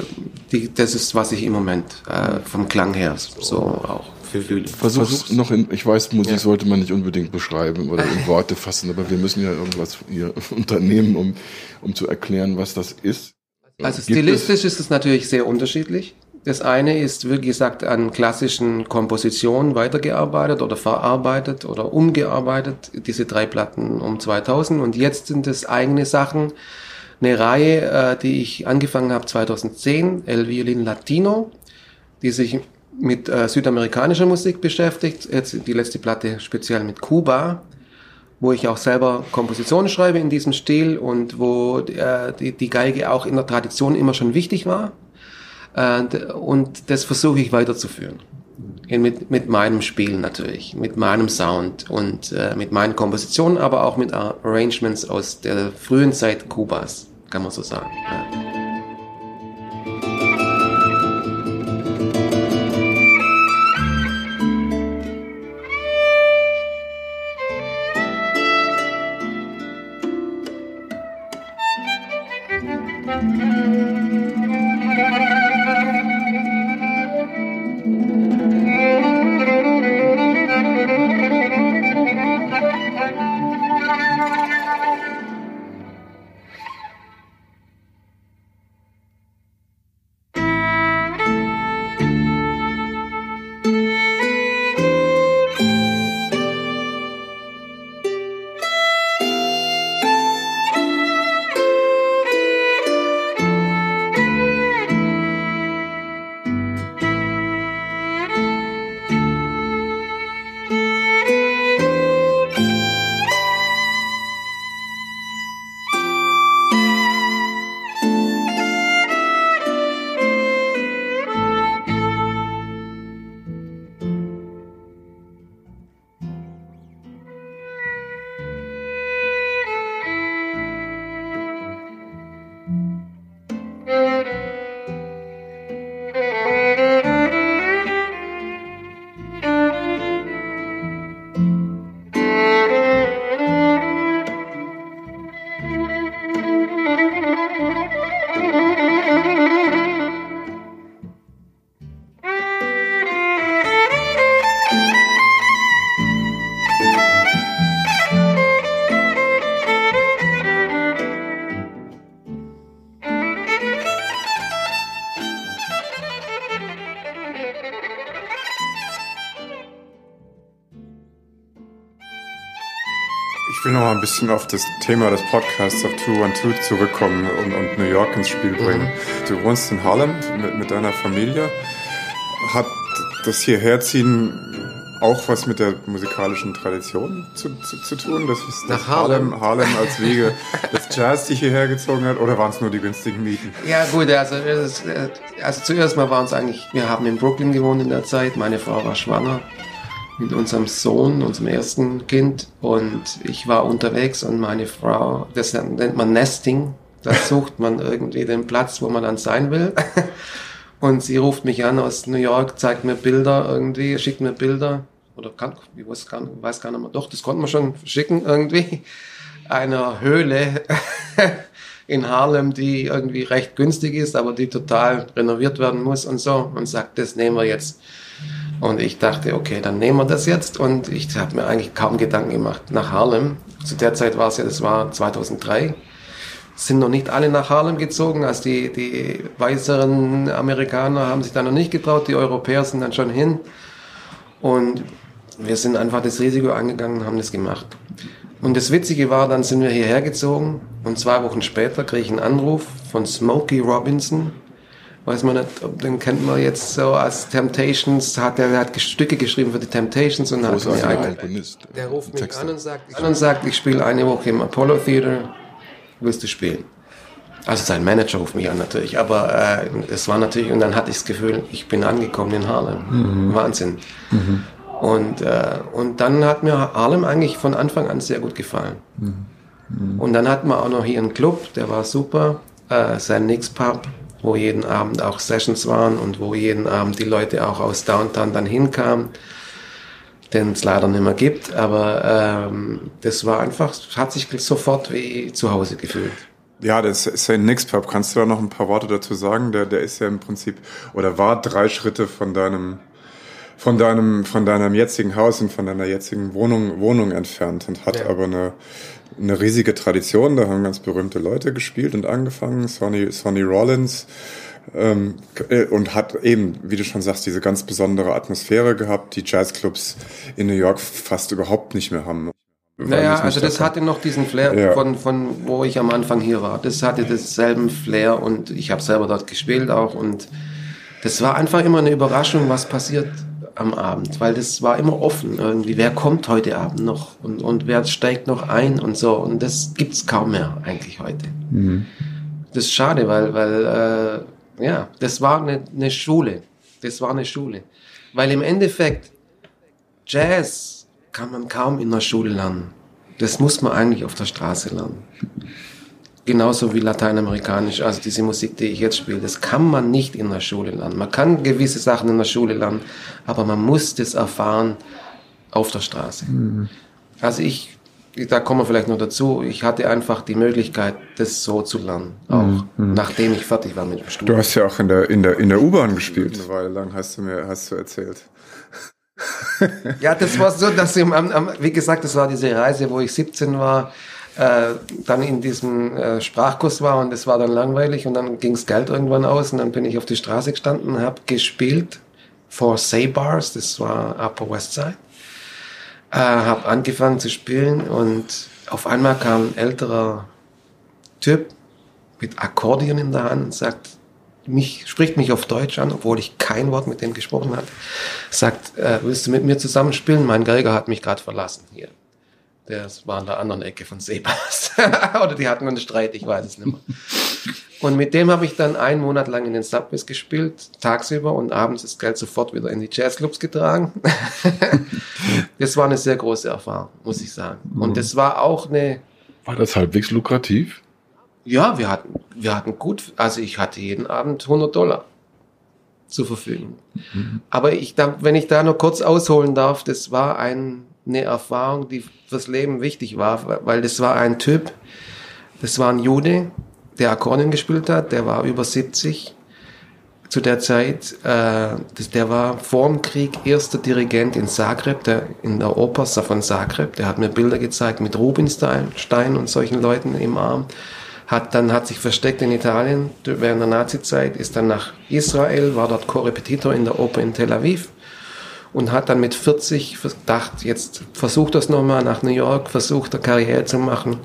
die, das ist, was ich im Moment äh, vom Klang her so auch fühle. Versuch's, Versuch's noch in, ich weiß, Musik ja. sollte man nicht unbedingt beschreiben oder in Worte fassen, aber wir müssen ja irgendwas hier unternehmen, um, um zu erklären, was das ist. Also stilistisch ist es natürlich sehr unterschiedlich. Das eine ist, wie gesagt, an klassischen Kompositionen weitergearbeitet oder verarbeitet oder umgearbeitet, diese drei Platten um 2000. Und jetzt sind es eigene Sachen, eine Reihe, äh, die ich angefangen habe 2010, El Violin Latino, die sich mit äh, südamerikanischer Musik beschäftigt. Jetzt die letzte Platte speziell mit Kuba wo ich auch selber Kompositionen schreibe in diesem Stil und wo äh, die, die Geige auch in der Tradition immer schon wichtig war. Äh, und das versuche ich weiterzuführen. Mit, mit meinem Spiel natürlich, mit meinem Sound und äh, mit meinen Kompositionen, aber auch mit Arrangements aus der frühen Zeit Kubas, kann man so sagen. Ja. Ein bisschen auf das Thema des Podcasts auf 212 zurückkommen und, und New York ins Spiel bringen. Mhm. Du wohnst in Harlem mit, mit deiner Familie. Hat das hierherziehen auch was mit der musikalischen Tradition zu, zu, zu tun? Das ist Nach Harlem. Harlem als Wege des Jazz dich hierher gezogen hat oder waren es nur die günstigen Mieten? Ja gut, also, also zuerst mal waren es eigentlich, wir haben in Brooklyn gewohnt in der Zeit, meine Frau war schwanger mit unserem Sohn, unserem ersten Kind. Und ich war unterwegs und meine Frau, das nennt man Nesting, da sucht man irgendwie den Platz, wo man dann sein will. Und sie ruft mich an aus New York, zeigt mir Bilder irgendwie, schickt mir Bilder. Oder kann, ich weiß gar, nicht, weiß gar nicht mehr. Doch, das konnte man schon schicken irgendwie. Einer Höhle in Harlem, die irgendwie recht günstig ist, aber die total renoviert werden muss und so. Und sagt, das nehmen wir jetzt. Und ich dachte, okay, dann nehmen wir das jetzt. Und ich habe mir eigentlich kaum Gedanken gemacht nach Harlem. Zu der Zeit war es ja, das war 2003. Sind noch nicht alle nach Harlem gezogen. Also die, die weißeren Amerikaner haben sich da noch nicht getraut. Die Europäer sind dann schon hin. Und wir sind einfach das Risiko angegangen und haben das gemacht. Und das Witzige war, dann sind wir hierher gezogen und zwei Wochen später kriege ich einen Anruf von Smokey Robinson, weiß man nicht, den kennt man jetzt so als Temptations, hat er hat Stücke geschrieben für die Temptations und hat mir eigentlich, der ruft mich an und sagt, an und sagt, ich spiele eine Woche im Apollo Theater, willst du spielen? Also sein Manager ruft mich an natürlich, aber äh, es war natürlich, und dann hatte ich das Gefühl, ich bin angekommen in Harlem. Mhm. Wahnsinn. Mhm. Und, äh, und dann hat mir Harlem eigentlich von Anfang an sehr gut gefallen. Mhm. mhm. Und dann hatten wir auch noch hier einen Club, der war super, äh, sein Nix Pub wo jeden Abend auch Sessions waren und wo jeden Abend die Leute auch aus Downtown dann hinkamen, den es leider nicht mehr gibt. Aber ähm, das war einfach, hat sich sofort wie zu Hause gefühlt. Ja, das ist ein Nix Pub. Kannst du da noch ein paar Worte dazu sagen? Der, der ist ja im Prinzip oder war drei Schritte von deinem von deinem von deinem jetzigen Haus und von deiner jetzigen Wohnung Wohnung entfernt und hat ja. aber eine eine riesige Tradition. Da haben ganz berühmte Leute gespielt und angefangen. Sonny, Sonny Rollins. Ähm, äh, und hat eben, wie du schon sagst, diese ganz besondere Atmosphäre gehabt, die Jazzclubs in New York fast überhaupt nicht mehr haben. Naja, also das hatte noch diesen Flair ja. von, von wo ich am Anfang hier war. Das hatte denselben Flair und ich habe selber dort gespielt auch und das war einfach immer eine Überraschung, was passiert am Abend, weil das war immer offen irgendwie. Wer kommt heute Abend noch und, und wer steigt noch ein und so. Und das gibt's kaum mehr eigentlich heute. Mhm. Das ist schade, weil, weil äh, Ja, das war eine, eine Schule. Das war eine Schule. Weil im Endeffekt, Jazz kann man kaum in der Schule lernen. Das muss man eigentlich auf der Straße lernen. Genauso wie lateinamerikanisch, also diese Musik, die ich jetzt spiele, das kann man nicht in der Schule lernen. Man kann gewisse Sachen in der Schule lernen, aber man muss das erfahren auf der Straße. Mhm. Also ich, da kommen wir vielleicht noch dazu, ich hatte einfach die Möglichkeit, das so zu lernen, auch mhm. mhm. nachdem ich fertig war mit dem Studium. Du hast ja auch in der, in der, in der U-Bahn gespielt. Eine Weile lang hast du mir, hast du erzählt. ja, das war so, dass ich, wie gesagt, das war diese Reise, wo ich 17 war, äh, dann in diesem äh, Sprachkurs war und es war dann langweilig und dann ging's Geld irgendwann aus und dann bin ich auf die Straße gestanden habe gespielt for Say Bars, das war Upper West Side. Äh, habe angefangen zu spielen und auf einmal kam ein älterer Typ mit Akkordeon in der Hand und sagt, mich, spricht mich auf Deutsch an, obwohl ich kein Wort mit dem gesprochen hatte. Sagt, äh, willst du mit mir zusammenspielen? Mein Geiger hat mich gerade verlassen hier. Der war an der anderen Ecke von Sebas. Oder die hatten einen Streit, ich weiß es nicht mehr. Und mit dem habe ich dann einen Monat lang in den Subways gespielt, tagsüber und abends das Geld sofort wieder in die Jazzclubs getragen. das war eine sehr große Erfahrung, muss ich sagen. Und mhm. das war auch eine. War das halbwegs lukrativ? Ja, wir hatten, wir hatten gut, also ich hatte jeden Abend 100 Dollar zur Verfügung. Mhm. Aber ich, da, wenn ich da nur kurz ausholen darf, das war ein, eine Erfahrung, die fürs Leben wichtig war, weil das war ein Typ, das war ein Jude, der Akkordeon gespielt hat, der war über 70 zu der Zeit, äh, das, der war vor dem Krieg erster Dirigent in Zagreb, der, in der Oper von Zagreb, der hat mir Bilder gezeigt mit Rubinstein und solchen Leuten im Arm hat dann hat sich versteckt in Italien während der Nazizeit, ist dann nach Israel, war dort Korrepetitor in der Oper in Tel Aviv und hat dann mit 40 gedacht, jetzt versucht das nochmal nach New York, versucht eine Karriere zu machen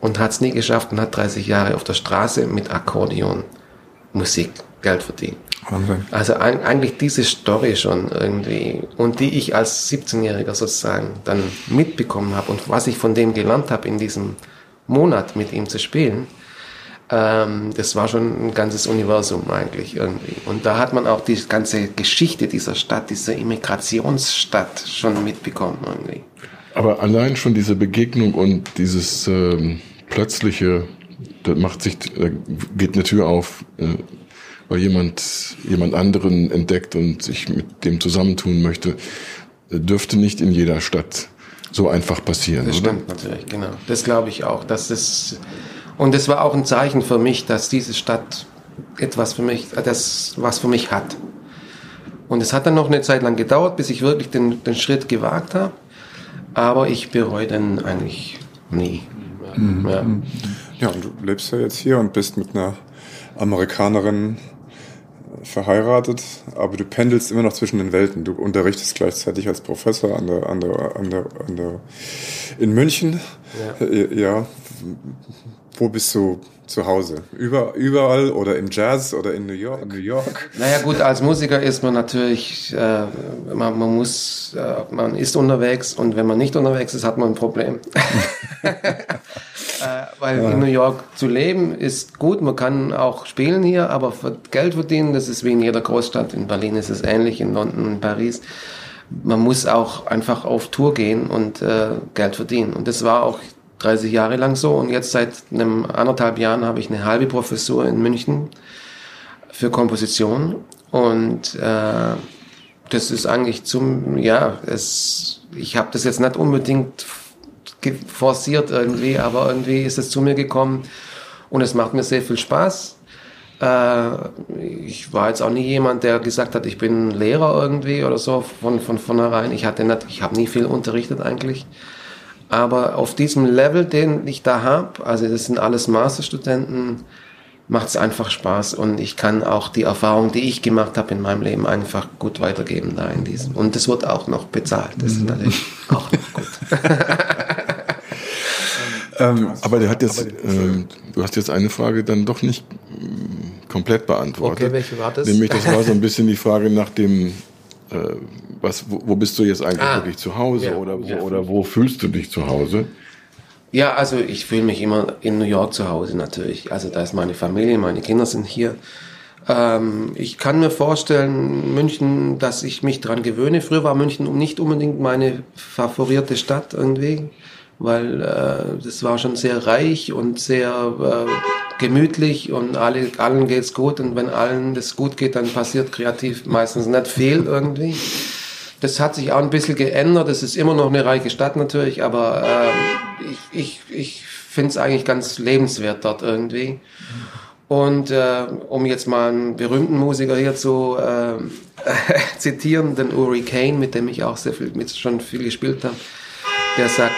und hat es nie geschafft und hat 30 Jahre auf der Straße mit Akkordeon Musik Geld verdient. Wahnsinn. Also eigentlich diese Story schon irgendwie und die ich als 17-Jähriger sozusagen dann mitbekommen habe und was ich von dem gelernt habe in diesem Monat mit ihm zu spielen, ähm, das war schon ein ganzes Universum eigentlich irgendwie. Und da hat man auch die ganze Geschichte dieser Stadt, dieser Immigrationsstadt schon mitbekommen irgendwie. Aber allein schon diese Begegnung und dieses ähm, plötzliche, da macht sich, da geht eine Tür auf, äh, weil jemand jemand anderen entdeckt und sich mit dem zusammentun möchte, dürfte nicht in jeder Stadt so einfach passieren. Das oder? stimmt natürlich, genau. Das glaube ich auch. Dass das, und es war auch ein Zeichen für mich, dass diese Stadt etwas für mich, das was für mich hat. Und es hat dann noch eine Zeit lang gedauert, bis ich wirklich den, den Schritt gewagt habe. Aber ich bereue den eigentlich nie. Mhm. Ja. ja, und du lebst ja jetzt hier und bist mit einer Amerikanerin verheiratet, aber du pendelst immer noch zwischen den Welten. Du unterrichtest gleichzeitig als Professor an der, an der, an der, an der in München. Ja. ja. Wo bist du zu Hause? Über, überall oder im Jazz oder in New York? In New York? Naja gut, als Musiker ist man natürlich, äh, man, man muss, äh, man ist unterwegs und wenn man nicht unterwegs ist, hat man ein Problem. äh, weil ja. in New York zu leben ist gut, man kann auch spielen hier, aber Geld verdienen, das ist wie in jeder Großstadt. In Berlin ist es ähnlich, in London, in Paris. Man muss auch einfach auf Tour gehen und äh, Geld verdienen. Und das war auch 30 Jahre lang so und jetzt seit einem anderthalb Jahren habe ich eine halbe Professur in München für Komposition und äh, das ist eigentlich zum, ja, es, ich habe das jetzt nicht unbedingt forciert irgendwie, aber irgendwie ist es zu mir gekommen und es macht mir sehr viel Spaß. Äh, ich war jetzt auch nie jemand, der gesagt hat, ich bin Lehrer irgendwie oder so von, von vornherein. Ich hatte nicht, ich habe nie viel unterrichtet eigentlich. Aber auf diesem Level, den ich da habe, also das sind alles Masterstudenten, macht es einfach Spaß und ich kann auch die Erfahrung, die ich gemacht habe in meinem Leben, einfach gut weitergeben da in diesem. Und das wird auch noch bezahlt. Das ist mhm. natürlich auch noch gut. ähm, aber der hat jetzt, äh, du hast jetzt eine Frage dann doch nicht mm, komplett beantwortet. Okay, welche war das? Nämlich, das war so ein bisschen die Frage nach dem äh, was, wo, wo, bist du jetzt eigentlich ah, wirklich zu Hause ja, oder, wo, ja. oder wo fühlst du dich zu Hause? Ja, also ich fühle mich immer in New York zu Hause natürlich. Also da ist meine Familie, meine Kinder sind hier. Ähm, ich kann mir vorstellen, München, dass ich mich dran gewöhne. Früher war München nicht unbedingt meine favorierte Stadt irgendwie, weil äh, das war schon sehr reich und sehr äh, gemütlich und alle, allen geht's gut und wenn allen das gut geht, dann passiert kreativ meistens nicht viel irgendwie. Das hat sich auch ein bisschen geändert. Es ist immer noch eine reiche Stadt natürlich, aber ähm, ich, ich, ich finde es eigentlich ganz lebenswert dort irgendwie. Und äh, um jetzt mal einen berühmten Musiker hier zu äh, zitieren, den Uri Kane, mit dem ich auch sehr viel, mit schon viel gespielt habe, der sagt,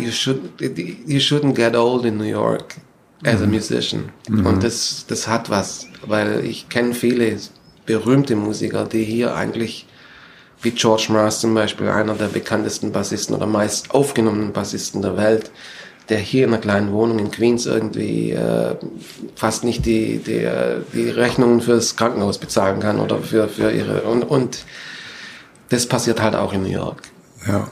you, should, you shouldn't get old in New York as a mhm. musician. Mhm. Und das, das hat was, weil ich kenne viele berühmte Musiker, die hier eigentlich wie George Mars zum Beispiel, einer der bekanntesten Bassisten oder meist aufgenommenen Bassisten der Welt, der hier in einer kleinen Wohnung in Queens irgendwie äh, fast nicht die, die, äh, die Rechnungen fürs Krankenhaus bezahlen kann oder für, für ihre und, und das passiert halt auch in New York. Ja.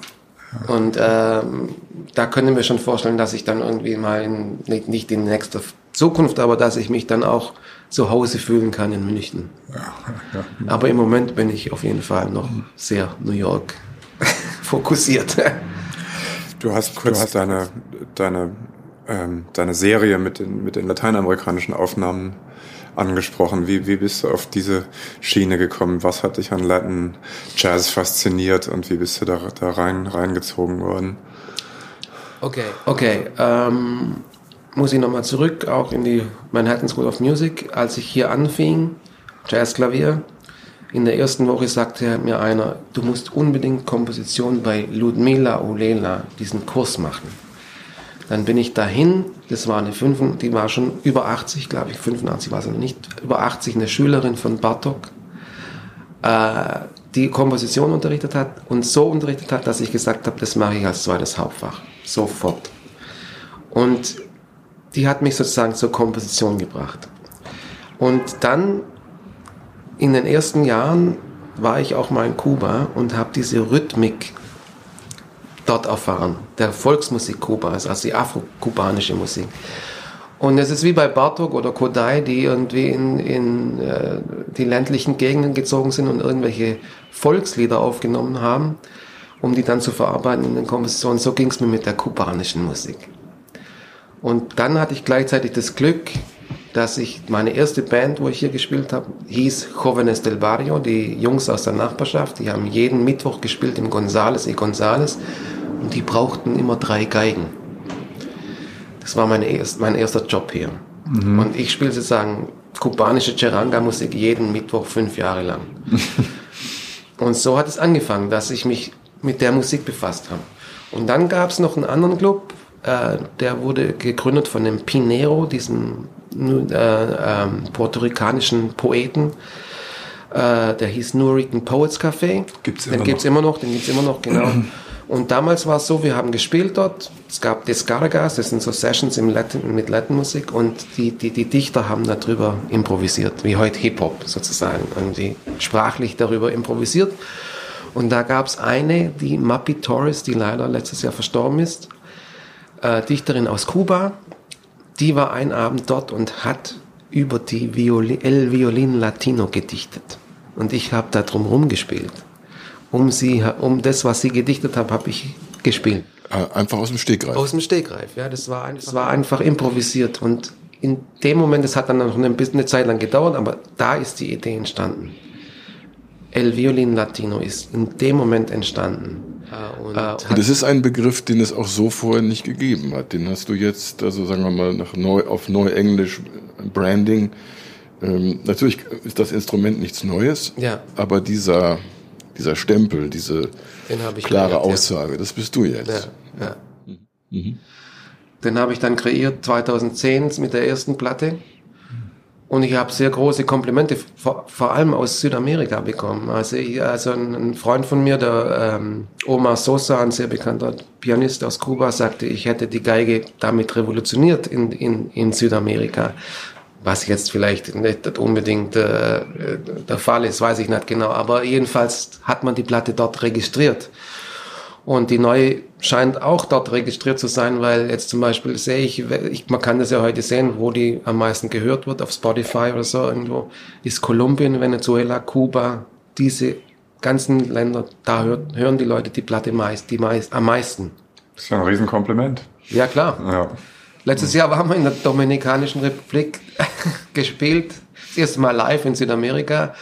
Und ähm, da können wir schon vorstellen, dass ich dann irgendwie mal in, nicht, nicht in nächster Zukunft, aber dass ich mich dann auch zu Hause fühlen kann in München. Ja, ja. Aber im Moment bin ich auf jeden Fall noch sehr New York fokussiert. Du hast kurz du hast deine, deine, ähm, deine Serie mit den, mit den lateinamerikanischen Aufnahmen angesprochen. Wie, wie bist du auf diese Schiene gekommen? Was hat dich an Latin Jazz fasziniert und wie bist du da, da rein, reingezogen worden? Okay, okay. Ähm, muss ich nochmal zurück, auch in die Manhattan School of Music. Als ich hier anfing, Jazzklavier, in der ersten Woche sagte mir einer, du musst unbedingt Komposition bei Ludmila Ulela, diesen Kurs machen. Dann bin ich dahin, das war eine 5, die war schon über 80, glaube ich, 85 war sie noch nicht, über 80, eine Schülerin von Bartok, äh, die Komposition unterrichtet hat und so unterrichtet hat, dass ich gesagt habe, das mache ich als zweites Hauptfach, sofort. Und die hat mich sozusagen zur Komposition gebracht. Und dann in den ersten Jahren war ich auch mal in Kuba und habe diese Rhythmik dort erfahren, der Volksmusik Kubas, also die afro-kubanische Musik. Und es ist wie bei Bartok oder Kodai, die irgendwie in, in äh, die ländlichen Gegenden gezogen sind und irgendwelche Volkslieder aufgenommen haben, um die dann zu verarbeiten in den Kompositionen. So ging es mir mit der kubanischen Musik. Und dann hatte ich gleichzeitig das Glück, dass ich meine erste Band, wo ich hier gespielt habe, hieß Jóvenes del Barrio, die Jungs aus der Nachbarschaft, die haben jeden Mittwoch gespielt im Gonzales e Gonzales und die brauchten immer drei Geigen. Das war meine erst, mein erster Job hier. Mhm. Und ich spiele sozusagen kubanische Charanga-Musik jeden Mittwoch fünf Jahre lang. und so hat es angefangen, dass ich mich mit der Musik befasst habe. Und dann gab es noch einen anderen Club, äh, der wurde gegründet von dem Pinero, diesem äh, äh, puerto-ricanischen Poeten. Äh, der hieß New Rican Poets Café. Gibt's immer den gibt's noch. immer noch, den gibt's immer noch, genau. Und damals war es so, wir haben gespielt dort. Es gab Descargas, das sind so Sessions im Latin, mit Latinmusik und die, die, die Dichter haben darüber improvisiert, wie heute Hip-Hop sozusagen, irgendwie sprachlich darüber improvisiert. Und da gab es eine, die Mappy Torres, die leider letztes Jahr verstorben ist, äh, Dichterin aus Kuba, die war ein Abend dort und hat über die Violi El Violin Latino gedichtet. Und ich habe da drum rumgespielt. Um, sie, um das, was sie gedichtet hat, habe ich gespielt. Äh, einfach aus dem Stegreif? Aus dem Stegreif, ja. Das war, einfach, das war einfach improvisiert. Und in dem Moment, das hat dann noch eine, eine Zeit lang gedauert, aber da ist die Idee entstanden. El Violin Latino ist in dem Moment entstanden. Und, äh, und das ist ein Begriff, den es auch so vorher nicht gegeben hat. Den hast du jetzt, also sagen wir mal, nach neu, auf Neuenglisch Branding. Ähm, natürlich ist das Instrument nichts Neues, ja. aber dieser, dieser Stempel, diese klare kreiert, Aussage, ja. das bist du jetzt. Ja, ja. Mhm. Den habe ich dann kreiert 2010 mit der ersten Platte. Und ich habe sehr große Komplimente, vor, vor, allem aus Südamerika bekommen. Also, ich, also ein, ein, Freund von mir, der ähm, Omar Sosa, ein sehr bekannter Pianist aus Kuba, sagte, ich hätte die Geige damit revolutioniert in, in, in Südamerika. Was jetzt vielleicht nicht unbedingt äh, der Fall ist, weiß ich nicht genau. Aber jedenfalls hat man die Platte dort registriert. Und die neue scheint auch dort registriert zu sein, weil jetzt zum Beispiel sehe ich, ich, man kann das ja heute sehen, wo die am meisten gehört wird, auf Spotify oder so irgendwo, ist Kolumbien, Venezuela, Kuba, diese ganzen Länder, da hört, hören die Leute die Platte meist, die meist, am meisten. Das ist ja ein Riesenkompliment. Ja, klar. Ja. Letztes Jahr waren wir in der Dominikanischen Republik gespielt, das erste Mal live in Südamerika.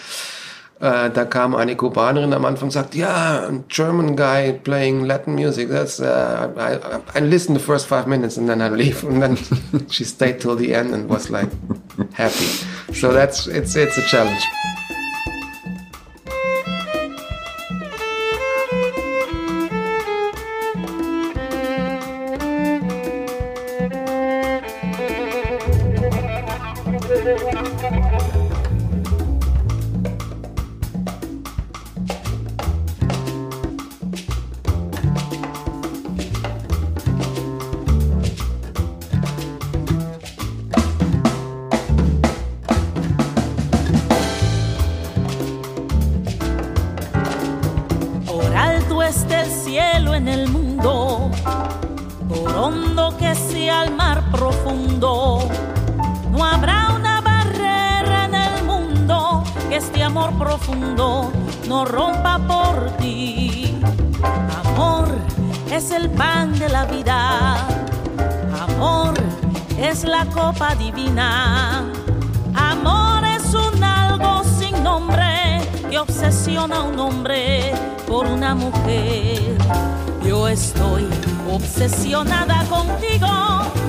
Äh, da kam eine Kubanerin am Anfang und sagt, ja, yeah, German guy playing Latin music. That's uh, I, I listened the first five minutes and then I leave. And then she stayed till the end and was like happy. So that's it's it's a challenge.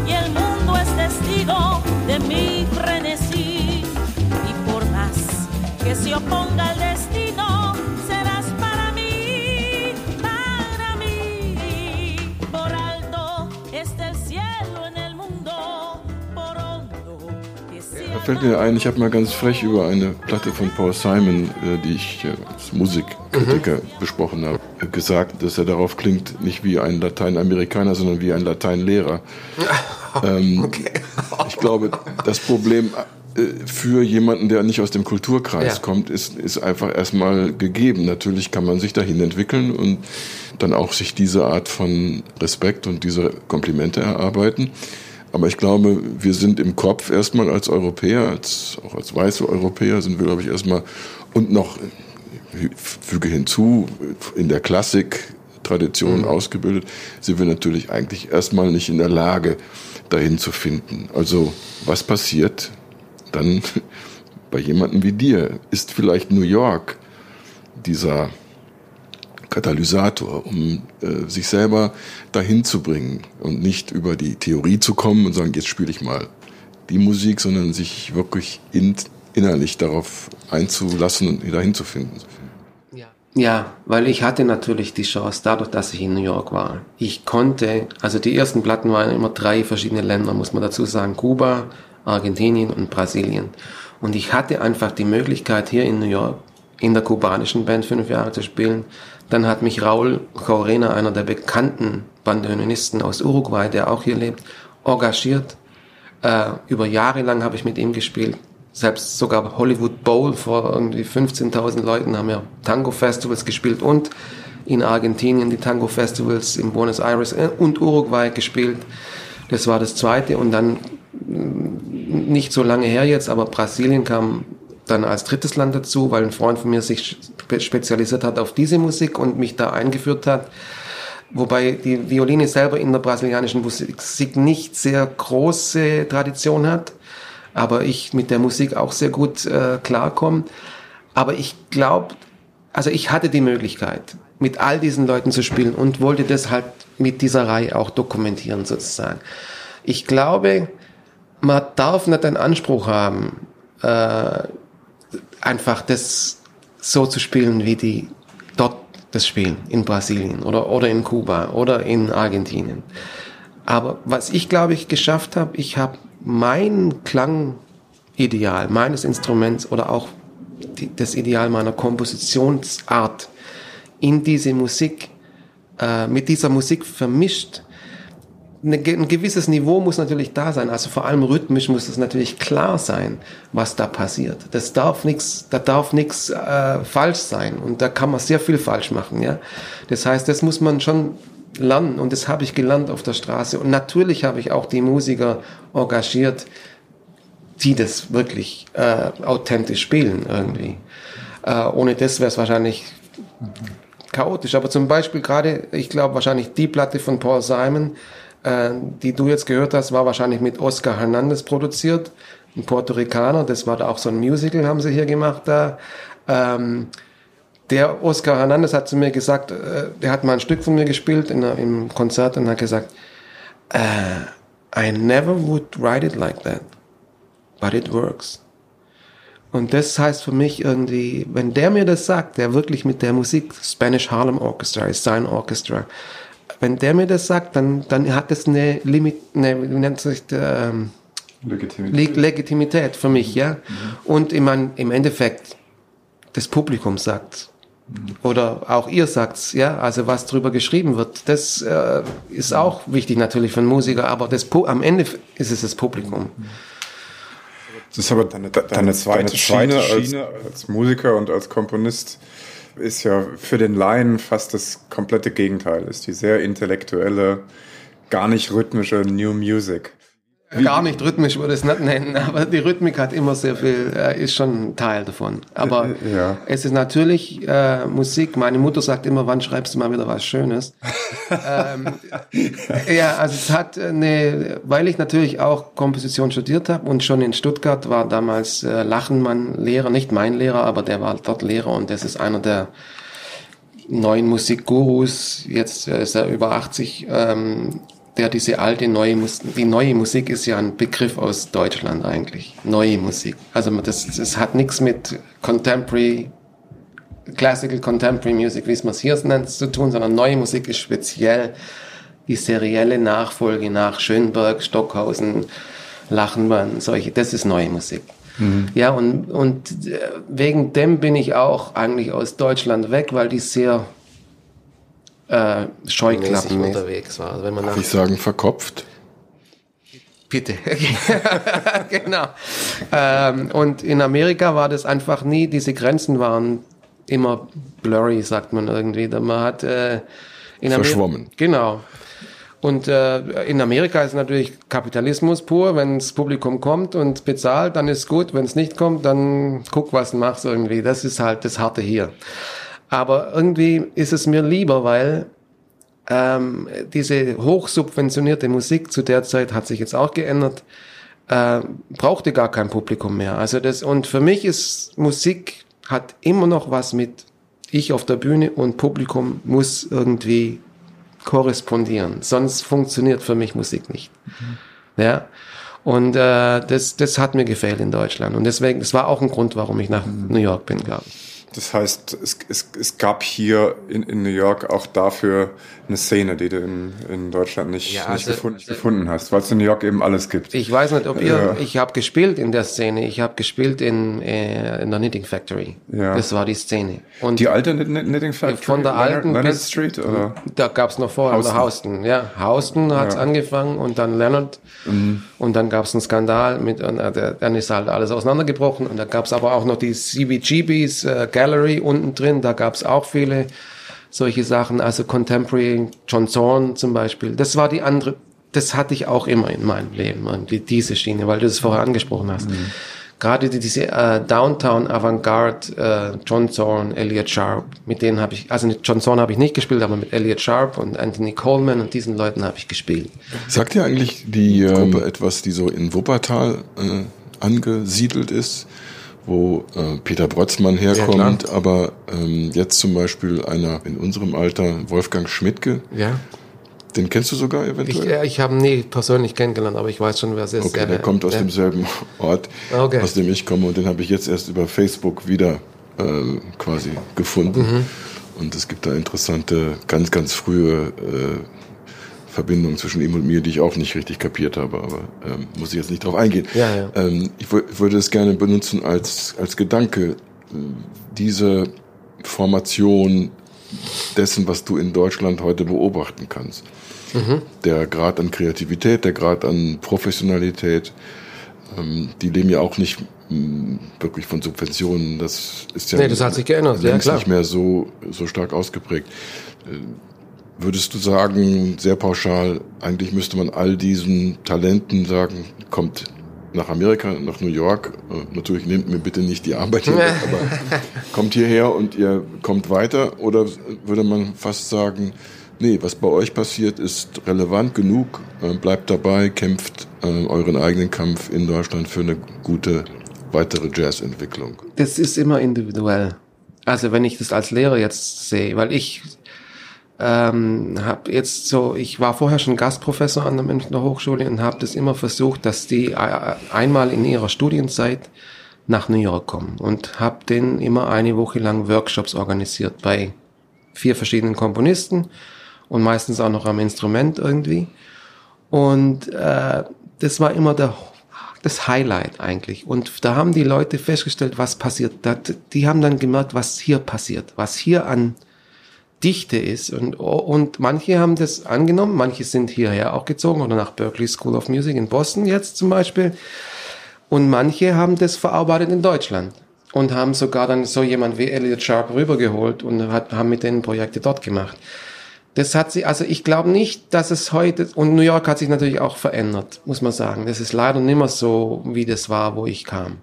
y el mundo es testigo de mi frenesí. Y por más que se oponga al destino, fällt mir ein, ich habe mal ganz frech über eine Platte von Paul Simon, äh, die ich äh, als Musikkritiker mhm. besprochen habe, gesagt, dass er darauf klingt nicht wie ein Lateinamerikaner, sondern wie ein Lateinlehrer. ähm, okay. ich glaube, das Problem äh, für jemanden, der nicht aus dem Kulturkreis ja. kommt, ist, ist einfach erstmal gegeben. Natürlich kann man sich dahin entwickeln und dann auch sich diese Art von Respekt und diese Komplimente erarbeiten. Aber ich glaube, wir sind im Kopf erstmal als Europäer, als, auch als weiße Europäer sind wir, glaube ich, erstmal und noch, füge hinzu, in der Klassik-Tradition mhm. ausgebildet, sind wir natürlich eigentlich erstmal nicht in der Lage, dahin zu finden. Also, was passiert dann bei jemandem wie dir? Ist vielleicht New York dieser Katalysator, um äh, sich selber dahin zu bringen und nicht über die Theorie zu kommen und sagen, jetzt spiele ich mal die Musik, sondern sich wirklich in, innerlich darauf einzulassen und dahin zu finden. Ja. ja, weil ich hatte natürlich die Chance, dadurch, dass ich in New York war. Ich konnte, also die ersten Platten waren immer drei verschiedene Länder, muss man dazu sagen, Kuba, Argentinien und Brasilien. Und ich hatte einfach die Möglichkeit, hier in New York in der kubanischen Band fünf Jahre zu spielen, dann hat mich Raul Corena, einer der bekannten Bandoneonisten aus Uruguay, der auch hier lebt, engagiert. Äh, über Jahre lang habe ich mit ihm gespielt. Selbst sogar Hollywood Bowl vor irgendwie 15.000 Leuten haben wir Tango-Festivals gespielt und in Argentinien die Tango-Festivals in Buenos Aires äh, und Uruguay gespielt. Das war das zweite und dann mm, nicht so lange her jetzt, aber Brasilien kam dann als drittes Land dazu, weil ein Freund von mir sich spezialisiert hat auf diese Musik und mich da eingeführt hat. Wobei die Violine selber in der brasilianischen Musik nicht sehr große Tradition hat, aber ich mit der Musik auch sehr gut äh, klarkomme. Aber ich glaube, also ich hatte die Möglichkeit, mit all diesen Leuten zu spielen und wollte das halt mit dieser Reihe auch dokumentieren sozusagen. Ich glaube, man darf nicht den Anspruch haben, äh, einfach das so zu spielen, wie die dort das spielen, in Brasilien oder, oder in Kuba oder in Argentinien. Aber was ich glaube ich geschafft habe, ich habe mein Klangideal meines Instruments oder auch die, das Ideal meiner Kompositionsart in diese Musik, äh, mit dieser Musik vermischt, ein gewisses Niveau muss natürlich da sein. Also vor allem rhythmisch muss es natürlich klar sein, was da passiert. Das darf nichts, da darf nichts äh, falsch sein und da kann man sehr viel falsch machen. Ja, das heißt, das muss man schon lernen und das habe ich gelernt auf der Straße. Und natürlich habe ich auch die Musiker engagiert, die das wirklich äh, authentisch spielen irgendwie. Äh, ohne das wäre es wahrscheinlich chaotisch. Aber zum Beispiel gerade, ich glaube wahrscheinlich die Platte von Paul Simon, äh, die du jetzt gehört hast, war wahrscheinlich mit Oscar Hernandez produziert, ein Puerto Ricaner. Das war da auch so ein Musical, haben sie hier gemacht da. Ähm, der Oscar Hernandez hat zu mir gesagt, äh, der hat mal ein Stück von mir gespielt in, im Konzert und hat gesagt, uh, I never would write it like that, but it works. Und das heißt für mich irgendwie, wenn der mir das sagt, der wirklich mit der Musik, Spanish Harlem Orchestra ist sein Orchestra, wenn der mir das sagt, dann, dann hat das eine Limit, eine, wie nennt sich der, ähm, Legitimität. Legitimität für mich, ja. Mhm. Und ich mein, im Endeffekt, das Publikum sagt mhm. oder auch ihr sagt's, ja, also was drüber geschrieben wird, das äh, ist auch wichtig natürlich für einen Musiker, aber das, am Ende ist es das Publikum. Das ist aber deine, deine, deine zweite, deine Schiene, Schiene als, als, Musiker und als Komponist ist ja für den Laien fast das komplette Gegenteil. Ist die sehr intellektuelle, gar nicht rhythmische New Music. Gar nicht rhythmisch würde ich es nicht nennen, aber die Rhythmik hat immer sehr viel, äh, ist schon ein Teil davon. Aber äh, ja. es ist natürlich äh, Musik. Meine Mutter sagt immer, wann schreibst du mal wieder was Schönes? ähm, ja, also es hat eine, weil ich natürlich auch Komposition studiert habe und schon in Stuttgart war damals äh, Lachenmann Lehrer, nicht mein Lehrer, aber der war dort Lehrer und das ist einer der neuen Musikgurus. Jetzt ist er über 80. Ähm, der diese alte neue Musik, die neue Musik ist ja ein Begriff aus Deutschland eigentlich. Neue Musik. Also das, das hat nichts mit Contemporary, Classical Contemporary Music, wie es man hier nennt, zu tun, sondern neue Musik ist speziell die serielle Nachfolge nach Schönberg, Stockhausen, Lachenmann, solche. Das ist neue Musik. Mhm. Ja, und, und äh, wegen dem bin ich auch eigentlich aus Deutschland weg, weil die sehr äh, Scheuklappen unterwegs war. Also wenn man Darf ich sagen, verkopft? Bitte. genau. Ähm, und in Amerika war das einfach nie, diese Grenzen waren immer blurry, sagt man irgendwie. Man hat äh, in Verschwommen. genau. Und äh, in Amerika ist natürlich Kapitalismus pur. Wenn das Publikum kommt und bezahlt, dann ist gut. Wenn es nicht kommt, dann guck, was du machst irgendwie. Das ist halt das Harte hier. Aber irgendwie ist es mir lieber, weil ähm, diese hochsubventionierte Musik zu der Zeit hat sich jetzt auch geändert, äh, brauchte gar kein Publikum mehr. Also das und für mich ist Musik hat immer noch was mit ich auf der Bühne und Publikum muss irgendwie korrespondieren. Sonst funktioniert für mich Musik nicht. Mhm. Ja. Und äh, das, das hat mir gefehlt in Deutschland. Und deswegen, das war auch ein Grund, warum ich nach mhm. New York bin, glaube ich. Das heißt, es, es, es gab hier in, in New York auch dafür eine Szene, die du in, in Deutschland nicht, ja, nicht also, gefunden, also, gefunden hast, weil es in New York eben alles gibt. Ich weiß nicht, ob ihr, ich habe gespielt in der Szene, ich habe gespielt in, äh, in der Knitting Factory. Ja. Das war die Szene. Und die alte Knitting Factory? Von der alten Leonard, Leonard Street? Oder? Da gab's noch vorher Houston. Houston. Ja, Houston hat's ja. angefangen und dann Leonard. Mhm. Und dann gab's einen Skandal mit, äh, dann ist halt alles auseinandergebrochen und da gab's aber auch noch die CBGBs, äh, Gallery unten drin, da gab's auch viele solche Sachen, also Contemporary, John Zorn zum Beispiel. Das war die andere, das hatte ich auch immer in meinem Leben, diese Schiene, weil du das vorher angesprochen hast. Mhm. Gerade diese äh, Downtown Avantgarde, äh, John Zorn, Elliot Sharp, mit denen habe ich, also mit John Zorn habe ich nicht gespielt, aber mit Elliot Sharp und Anthony Coleman und diesen Leuten habe ich gespielt. Sagt ihr eigentlich die Gruppe etwas, die so in Wuppertal äh, angesiedelt ist? Wo äh, Peter Brotzmann herkommt, ja, aber ähm, jetzt zum Beispiel einer in unserem Alter, Wolfgang Schmidtke. Ja. Den kennst du sogar eventuell? Ich, äh, ich habe ihn nie persönlich kennengelernt, aber ich weiß schon, wer es ist. Okay, der, der kommt aus ja. demselben Ort, okay. aus dem ich komme und den habe ich jetzt erst über Facebook wieder äh, quasi gefunden. Mhm. Und es gibt da interessante, ganz, ganz frühe äh, Verbindung zwischen ihm und mir, die ich auch nicht richtig kapiert habe, aber ähm, muss ich jetzt nicht drauf eingehen. Ja, ja. Ähm, ich würde es gerne benutzen als, als Gedanke, diese Formation dessen, was du in Deutschland heute beobachten kannst. Mhm. Der Grad an Kreativität, der Grad an Professionalität, ähm, die leben ja auch nicht mh, wirklich von Subventionen. Das ist ja nee, das hat sich geändert, ja, klar. nicht mehr so, so stark ausgeprägt. Würdest du sagen, sehr pauschal, eigentlich müsste man all diesen Talenten sagen, kommt nach Amerika, nach New York. Äh, natürlich nehmt mir bitte nicht die Arbeit hier aber kommt hierher und ihr kommt weiter. Oder würde man fast sagen, nee, was bei euch passiert, ist relevant genug, äh, bleibt dabei, kämpft äh, euren eigenen Kampf in Deutschland für eine gute weitere Jazzentwicklung? Das ist immer individuell. Also wenn ich das als Lehrer jetzt sehe, weil ich ähm, habe jetzt so, ich war vorher schon Gastprofessor an der Münchner Hochschule und habe das immer versucht, dass die äh, einmal in ihrer Studienzeit nach New York kommen und habe denen immer eine Woche lang Workshops organisiert bei vier verschiedenen Komponisten und meistens auch noch am Instrument irgendwie. Und äh, das war immer der, das Highlight eigentlich. Und da haben die Leute festgestellt, was passiert. Die haben dann gemerkt, was hier passiert, was hier an Dichte ist. Und, und manche haben das angenommen, manche sind hierher auch gezogen oder nach Berkeley School of Music in Boston jetzt zum Beispiel. Und manche haben das verarbeitet in Deutschland und haben sogar dann so jemand wie Elliot Sharp rübergeholt und hat, haben mit denen Projekte dort gemacht. Das hat sie, also ich glaube nicht, dass es heute, und New York hat sich natürlich auch verändert, muss man sagen. Das ist leider nicht mehr so, wie das war, wo ich kam.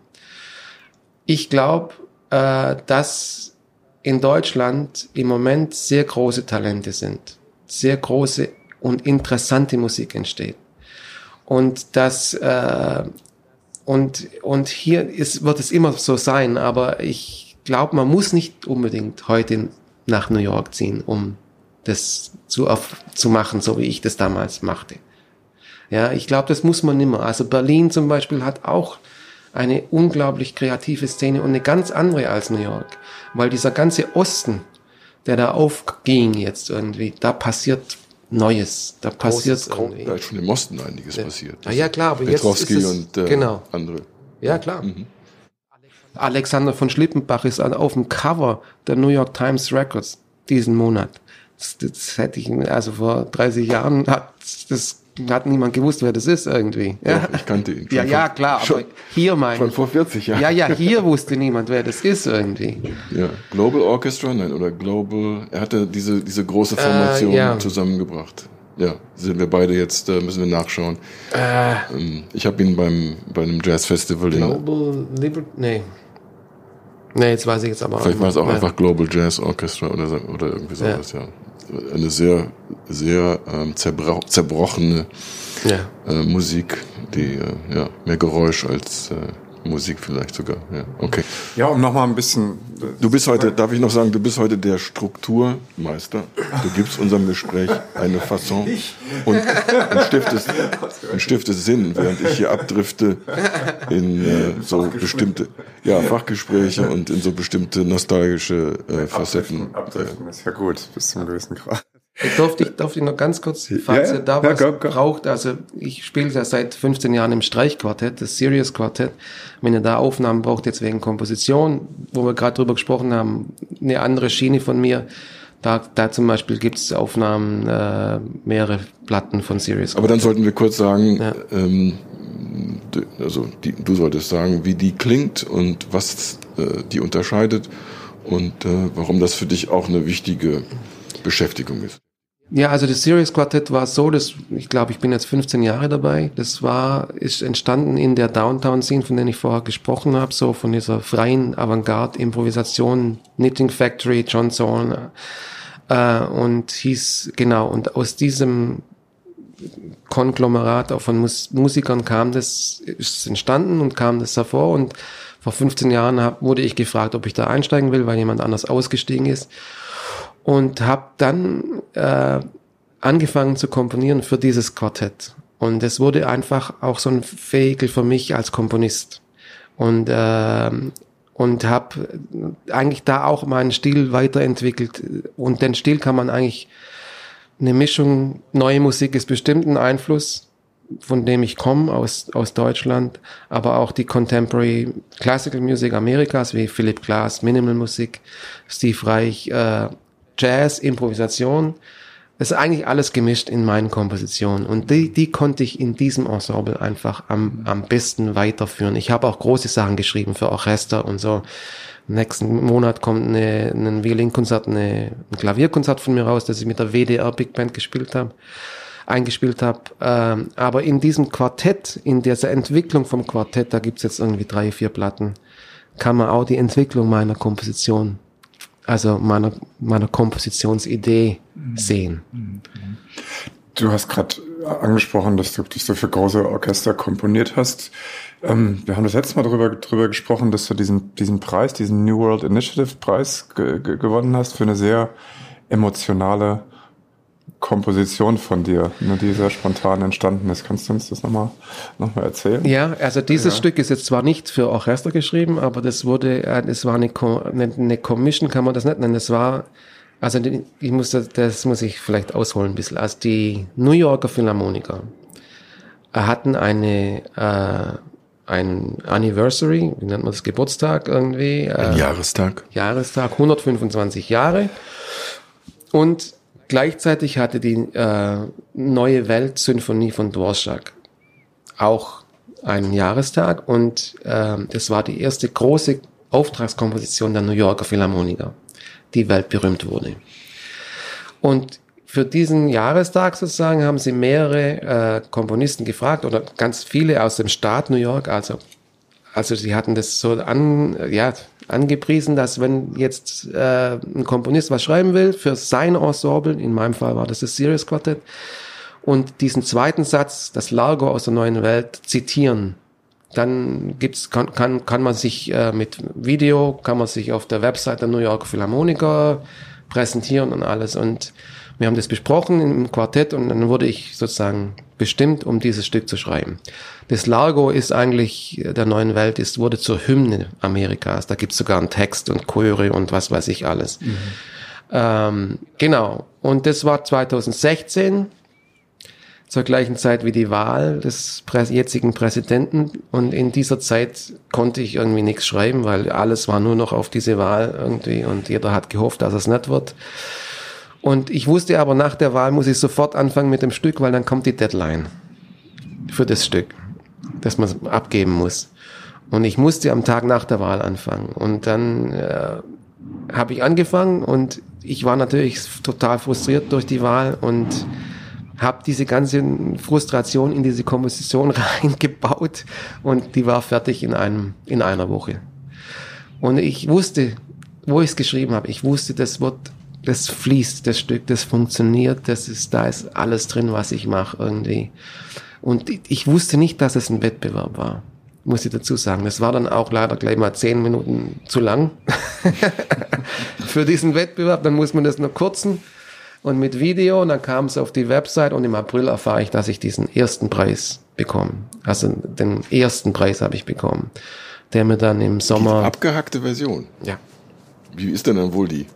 Ich glaube, äh, dass in Deutschland im Moment sehr große Talente sind, sehr große und interessante Musik entsteht. Und das, äh, und, und hier ist, wird es immer so sein, aber ich glaube, man muss nicht unbedingt heute nach New York ziehen, um das zu, auf, zu machen, so wie ich das damals machte. Ja, ich glaube, das muss man nimmer. Also Berlin zum Beispiel hat auch eine unglaublich kreative Szene und eine ganz andere als New York. Weil dieser ganze Osten, der da aufging jetzt irgendwie, da passiert Neues. Da passiert irgendwie. Da ist schon im Osten einiges ja. passiert. Ah, ja, klar, aber Petrovsky jetzt ist es, und äh, genau. andere. Ja, klar. Mhm. Alexander von Schlippenbach ist auf dem Cover der New York Times Records diesen Monat. Das, das hätte ich, also vor 30 Jahren hat das hat niemand gewusst, wer das ist irgendwie. Ja, Doch, ich kannte ihn. Ja, ja, klar, schon, hier mein. Schon vor 40 Jahren. Ja, ja, hier wusste niemand, wer das ist irgendwie. Ja, Global Orchestra, nein, oder Global, er hatte diese, diese große äh, Formation äh, ja. zusammengebracht. Ja, sind wir beide jetzt, äh, müssen wir nachschauen. Äh, ähm, ich habe ihn beim, bei einem Jazzfestival Global Liberty, nee. Nee, jetzt weiß ich jetzt aber auch. Vielleicht war es auch ja. einfach Global Jazz Orchestra oder, oder irgendwie sowas, ja. Eine sehr, sehr ähm, zerbro zerbrochene ja. äh, Musik, die äh, ja, mehr Geräusch als äh, Musik vielleicht sogar. Ja, okay. Ja, um nochmal ein bisschen. Du bist heute, darf ich noch sagen, du bist heute der Strukturmeister. Du gibst unserem Gespräch eine Fasson und, und, stiftest, und stiftest Sinn, während ich hier abdrifte in äh, so bestimmte ja, Fachgespräche und in so bestimmte nostalgische äh, Facetten. Abdriften, abdriften ist ja gut, bis zum gewissen Grad. Ich durfte, ich durfte noch ganz kurz, falls ja, da was ja, komm, braucht, also ich spiele ja seit 15 Jahren im Streichquartett, das Serious Quartett. Wenn ihr da Aufnahmen braucht, jetzt wegen Komposition, wo wir gerade drüber gesprochen haben, eine andere Schiene von mir, da, da zum Beispiel gibt's Aufnahmen, äh, mehrere Platten von Serious Quartet. Aber dann sollten wir kurz sagen, ja. ähm, also die, du solltest sagen, wie die klingt und was äh, die unterscheidet und äh, warum das für dich auch eine wichtige Beschäftigung ist. Ja, also das Serious Quartett war so, dass ich glaube, ich bin jetzt 15 Jahre dabei. Das war ist entstanden in der Downtown Scene, von der ich vorher gesprochen habe, so von dieser freien Avantgarde Improvisation, Knitting Factory, John Zorn äh, und hieß genau und aus diesem Konglomerat auch von Mus Musikern kam das ist entstanden und kam das hervor. Und vor 15 Jahren hab, wurde ich gefragt, ob ich da einsteigen will, weil jemand anders ausgestiegen ist und habe dann äh, angefangen zu komponieren für dieses Quartett. Und es wurde einfach auch so ein Vehikel für mich als Komponist. Und, äh, und habe eigentlich da auch meinen Stil weiterentwickelt. Und den Stil kann man eigentlich eine Mischung, neue Musik ist bestimmt ein Einfluss, von dem ich komme, aus, aus Deutschland, aber auch die Contemporary Classical Music Amerikas, wie Philip Glass, Minimal Musik, Steve Reich, äh, Jazz, Improvisation, es ist eigentlich alles gemischt in meinen Kompositionen und die, die konnte ich in diesem Ensemble einfach am, am besten weiterführen. Ich habe auch große Sachen geschrieben für Orchester und so. Nächsten Monat kommt eine, ein Violinkonzert, eine, ein Klavierkonzert von mir raus, das ich mit der WDR Big Band gespielt habe, eingespielt habe. Ähm, aber in diesem Quartett, in dieser Entwicklung vom Quartett, da gibt's jetzt irgendwie drei, vier Platten, kann man auch die Entwicklung meiner Komposition also meiner, meiner Kompositionsidee sehen. Du hast gerade angesprochen, dass du dich so für große Orchester komponiert hast. Ähm, wir haben das letzte Mal darüber, darüber gesprochen, dass du diesen, diesen Preis, diesen New World Initiative Preis ge gewonnen hast für eine sehr emotionale Komposition von dir, ne, die sehr spontan entstanden ist. Kannst du uns das nochmal noch mal erzählen? Ja, also dieses ja. Stück ist jetzt zwar nicht für Orchester geschrieben, aber das wurde, es war eine, eine Commission, kann man das nicht nennen. Es war, also ich muss das, das muss ich vielleicht ausholen ein bisschen. Also die New Yorker Philharmoniker hatten eine, äh, ein Anniversary, wie nennt man das, Geburtstag irgendwie? Äh, ein Jahrestag. Jahrestag, 125 Jahre. Und Gleichzeitig hatte die äh, Neue Welt Symphonie von Dvorak auch einen Jahrestag und äh, das war die erste große Auftragskomposition der New Yorker Philharmoniker, die weltberühmt wurde. Und für diesen Jahrestag sozusagen haben sie mehrere äh, Komponisten gefragt oder ganz viele aus dem Staat New York, also also sie hatten das so an, ja, angepriesen, dass wenn jetzt äh, ein Komponist was schreiben will für sein Ensemble, in meinem Fall war das das Serious Quartet, und diesen zweiten Satz, das Largo aus der neuen Welt, zitieren, dann gibt's, kann, kann, kann man sich äh, mit Video, kann man sich auf der Website der New York Philharmoniker präsentieren und alles. Und wir haben das besprochen im Quartett und dann wurde ich sozusagen bestimmt, um dieses Stück zu schreiben. Das Largo ist eigentlich der neuen Welt, ist, wurde zur Hymne Amerikas. Da gibt's sogar einen Text und Chöre und was weiß ich alles. Mhm. Ähm, genau. Und das war 2016, zur gleichen Zeit wie die Wahl des jetzigen Präsidenten. Und in dieser Zeit konnte ich irgendwie nichts schreiben, weil alles war nur noch auf diese Wahl irgendwie und jeder hat gehofft, dass es nicht wird. Und ich wusste aber, nach der Wahl muss ich sofort anfangen mit dem Stück, weil dann kommt die Deadline für das Stück, das man abgeben muss. Und ich musste am Tag nach der Wahl anfangen. Und dann äh, habe ich angefangen und ich war natürlich total frustriert durch die Wahl und habe diese ganze Frustration in diese Komposition reingebaut und die war fertig in einem in einer Woche. Und ich wusste, wo ich es geschrieben habe, ich wusste, das wird das fließt, das Stück, das funktioniert, das ist, da ist alles drin, was ich mache irgendwie. Und ich wusste nicht, dass es ein Wettbewerb war, muss ich dazu sagen. Das war dann auch leider gleich mal zehn Minuten zu lang für diesen Wettbewerb. Dann muss man das nur kurzen und mit Video und dann kam es auf die Website und im April erfahre ich, dass ich diesen ersten Preis bekomme. Also den ersten Preis habe ich bekommen, der mir dann im Sommer... Die abgehackte Version? Ja. Wie ist denn dann wohl die,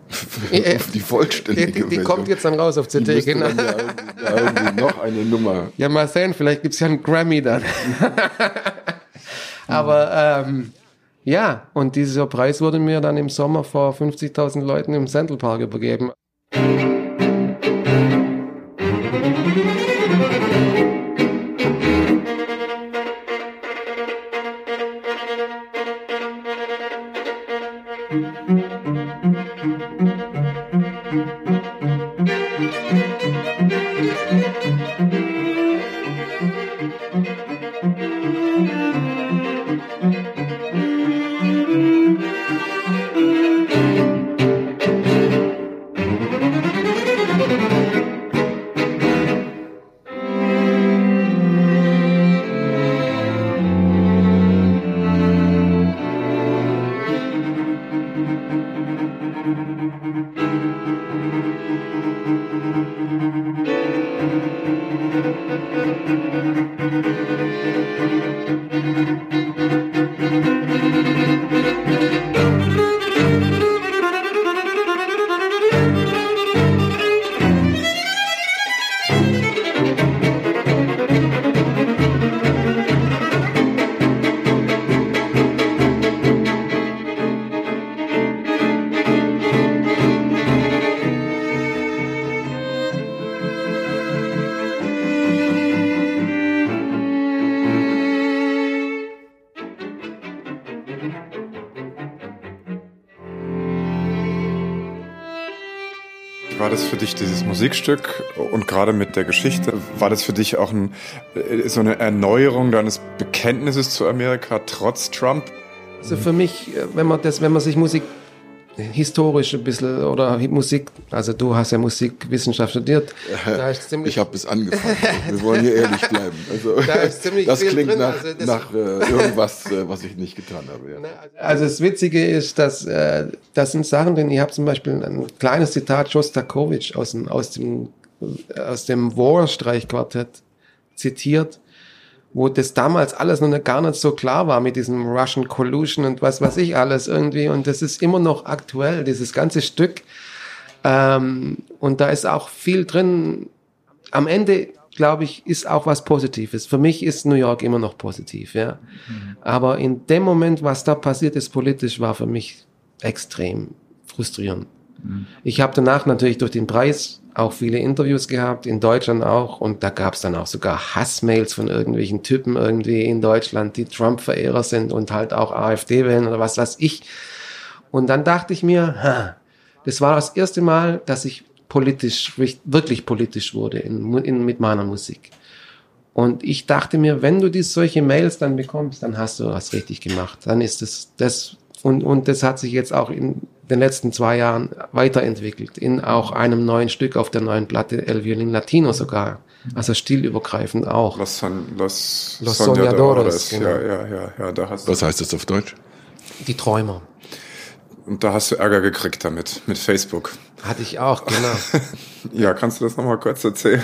äh, die vollständige Die, die, die kommt jetzt dann raus auf CD, genau. Ja, ja noch eine Nummer. Ja, mal sehen, vielleicht gibt's ja einen Grammy dann. Aber ähm, ja, und dieser Preis wurde mir dann im Sommer vor 50.000 Leuten im Central Park übergeben. War das für dich dieses Musikstück und gerade mit der Geschichte, war das für dich auch ein, äh, so eine Erneuerung deines Bekenntnisses zu Amerika trotz Trump? Also für mich, äh, wenn man das, wenn man sich Musik historisch ein bisschen oder Musik, also du hast ja Musikwissenschaft studiert. Da ist ziemlich ich habe es angefangen. Wir wollen hier ehrlich bleiben. Also, da ist ziemlich das klingt drin. nach, also nach äh, irgendwas, äh, was ich nicht getan habe. Ja. Also das Witzige ist, dass äh, das sind Sachen, denn ich habe zum Beispiel ein kleines Zitat Shostakovich aus dem aus dem aus dem War-Streichquartett zitiert wo das damals alles noch gar nicht so klar war mit diesem Russian Collusion und was weiß ich alles irgendwie. Und das ist immer noch aktuell, dieses ganze Stück. Ähm, und da ist auch viel drin. Am Ende, glaube ich, ist auch was Positives. Für mich ist New York immer noch positiv, ja. Mhm. Aber in dem Moment, was da passiert ist politisch, war für mich extrem frustrierend. Ich habe danach natürlich durch den Preis auch viele Interviews gehabt, in Deutschland auch. Und da gab es dann auch sogar Hassmails von irgendwelchen Typen irgendwie in Deutschland, die Trump-Verehrer sind und halt auch AfD wählen oder was weiß ich. Und dann dachte ich mir, ha, das war das erste Mal, dass ich politisch, wirklich politisch wurde in, in, mit meiner Musik. Und ich dachte mir, wenn du die solche Mails dann bekommst, dann hast du was richtig gemacht. Dann ist es das, und, und das hat sich jetzt auch in den letzten zwei Jahren weiterentwickelt, in auch einem neuen Stück auf der neuen Platte El Violin Latino sogar. Also stilübergreifend auch. Los, Son, Los, Los Soñadores. Genau. Ja, ja, ja, ja, da hast Was heißt das auf Deutsch? Die Träumer. Und da hast du Ärger gekriegt damit, mit Facebook. Hatte ich auch, genau. ja, kannst du das nochmal kurz erzählen?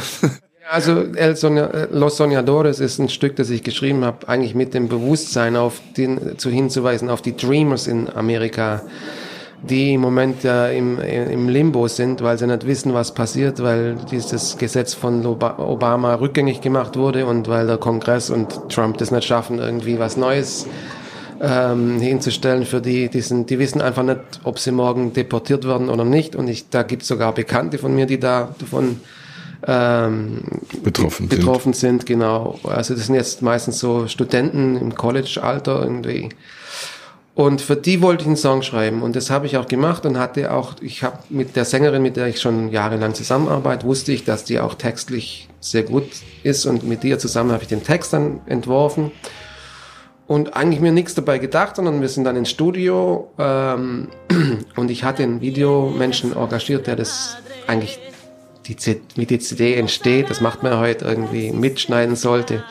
Also El Sonia, Los Soñadores ist ein Stück, das ich geschrieben habe, eigentlich mit dem Bewusstsein auf den, zu hinzuweisen auf die Dreamers in Amerika, die im Moment äh, im, im Limbo sind, weil sie nicht wissen, was passiert, weil dieses Gesetz von Obama rückgängig gemacht wurde und weil der Kongress und Trump das nicht schaffen, irgendwie was Neues ähm, hinzustellen für die, die, sind, die wissen einfach nicht, ob sie morgen deportiert werden oder nicht. Und ich, da gibt es sogar Bekannte von mir, die da davon ähm, betroffen, betroffen sind. sind. Genau. Also das sind jetzt meistens so Studenten im College-Alter irgendwie. Und für die wollte ich einen Song schreiben. Und das habe ich auch gemacht und hatte auch, ich habe mit der Sängerin, mit der ich schon jahrelang zusammenarbeite, wusste ich, dass die auch textlich sehr gut ist. Und mit ihr zusammen habe ich den Text dann entworfen. Und eigentlich mir nichts dabei gedacht, sondern wir sind dann ins Studio ähm, und ich hatte einen Videomenschen engagiert, der das eigentlich die, wie die CD entsteht, das macht man heute irgendwie mitschneiden sollte.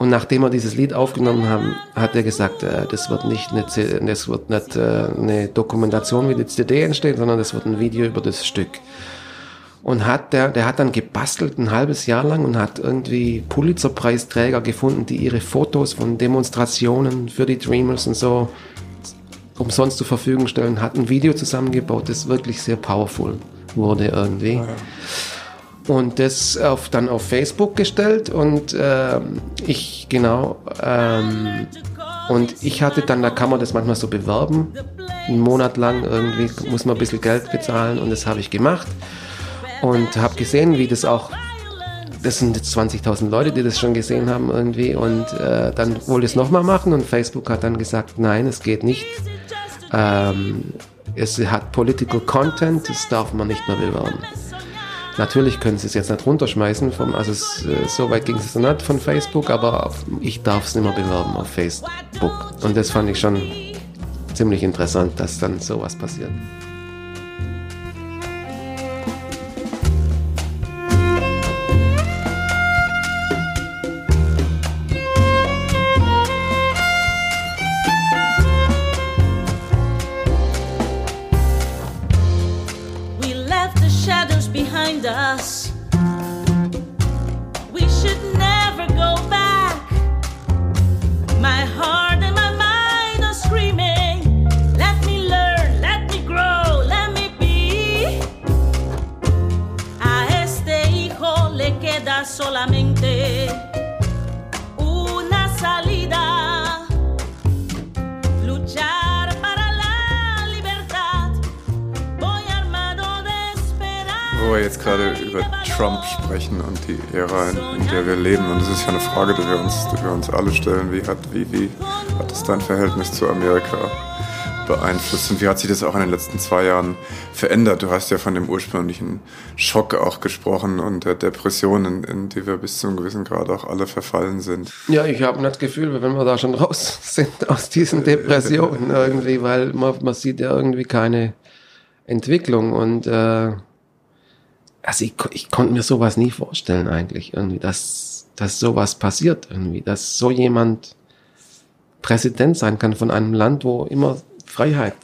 Und nachdem wir dieses Lied aufgenommen haben, hat er gesagt, äh, das wird nicht eine, das wird nicht äh, eine Dokumentation, wie die CD entsteht, sondern das wird ein Video über das Stück. Und hat der, der hat dann gebastelt ein halbes Jahr lang und hat irgendwie Pulitzerpreisträger gefunden, die ihre Fotos von Demonstrationen für die Dreamers und so umsonst zur Verfügung stellen, hat ein Video zusammengebaut, das wirklich sehr powerful wurde irgendwie. Ja und das auf, dann auf Facebook gestellt und äh, ich, genau, ähm, und ich hatte dann, da kann man das manchmal so bewerben, einen Monat lang irgendwie muss man ein bisschen Geld bezahlen und das habe ich gemacht und habe gesehen, wie das auch, das sind jetzt 20.000 Leute, die das schon gesehen haben irgendwie und äh, dann wollte ich es nochmal machen und Facebook hat dann gesagt, nein, es geht nicht. Ähm, es hat Political Content, das darf man nicht mehr bewerben. Natürlich können sie es jetzt nicht runterschmeißen, vom, also es, äh, so weit ging es nicht von Facebook, aber ich darf es nicht mehr bewerben auf Facebook. Und das fand ich schon ziemlich interessant, dass dann sowas passiert. Alle stellen. Wie hat, wie, wie hat es dein Verhältnis zu Amerika beeinflusst und wie hat sich das auch in den letzten zwei Jahren verändert? Du hast ja von dem ursprünglichen Schock auch gesprochen und der Depression, in, in die wir bis zu einem gewissen Grad auch alle verfallen sind. Ja, ich habe das Gefühl, wenn wir da schon raus sind aus diesen Depressionen irgendwie, weil man, man sieht ja irgendwie keine Entwicklung und äh, also ich, ich konnte mir sowas nie vorstellen eigentlich irgendwie, dass, dass sowas passiert irgendwie, dass so jemand Präsident sein kann von einem Land, wo immer Freiheit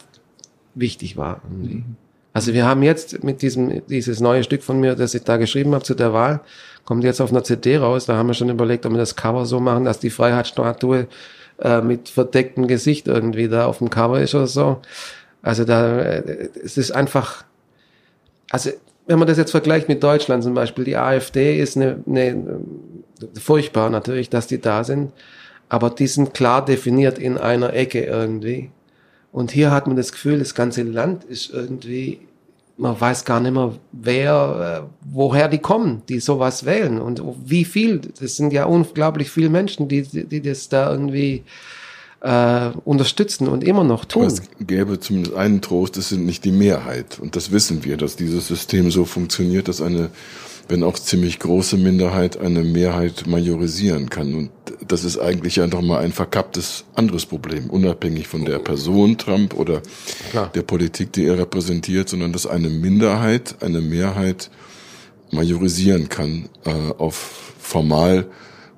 wichtig war. Irgendwie. Also wir haben jetzt mit diesem, dieses neue Stück von mir, das ich da geschrieben habe zu der Wahl, kommt jetzt auf einer CD raus. Da haben wir schon überlegt, ob wir das Cover so machen, dass die Freiheitsstatue äh, mit verdecktem Gesicht irgendwie da auf dem Cover ist oder so. Also da, äh, es ist einfach, also wenn man das jetzt vergleicht mit Deutschland zum Beispiel, die AfD ist eine, eine furchtbar natürlich, dass die da sind, aber die sind klar definiert in einer Ecke irgendwie. Und hier hat man das Gefühl, das ganze Land ist irgendwie, man weiß gar nicht mehr, wer, äh, woher die kommen, die sowas wählen und wie viel. Das sind ja unglaublich viele Menschen, die, die das da irgendwie äh, unterstützen und immer noch tun. Aber es gäbe zumindest einen Trost, es sind nicht die Mehrheit. Und das wissen wir, dass dieses System so funktioniert, dass eine, wenn auch ziemlich große Minderheit eine Mehrheit majorisieren kann. Und das ist eigentlich ja nochmal ein verkapptes anderes Problem, unabhängig von der Person Trump oder Klar. der Politik, die er repräsentiert, sondern dass eine Minderheit eine Mehrheit majorisieren kann äh, auf formal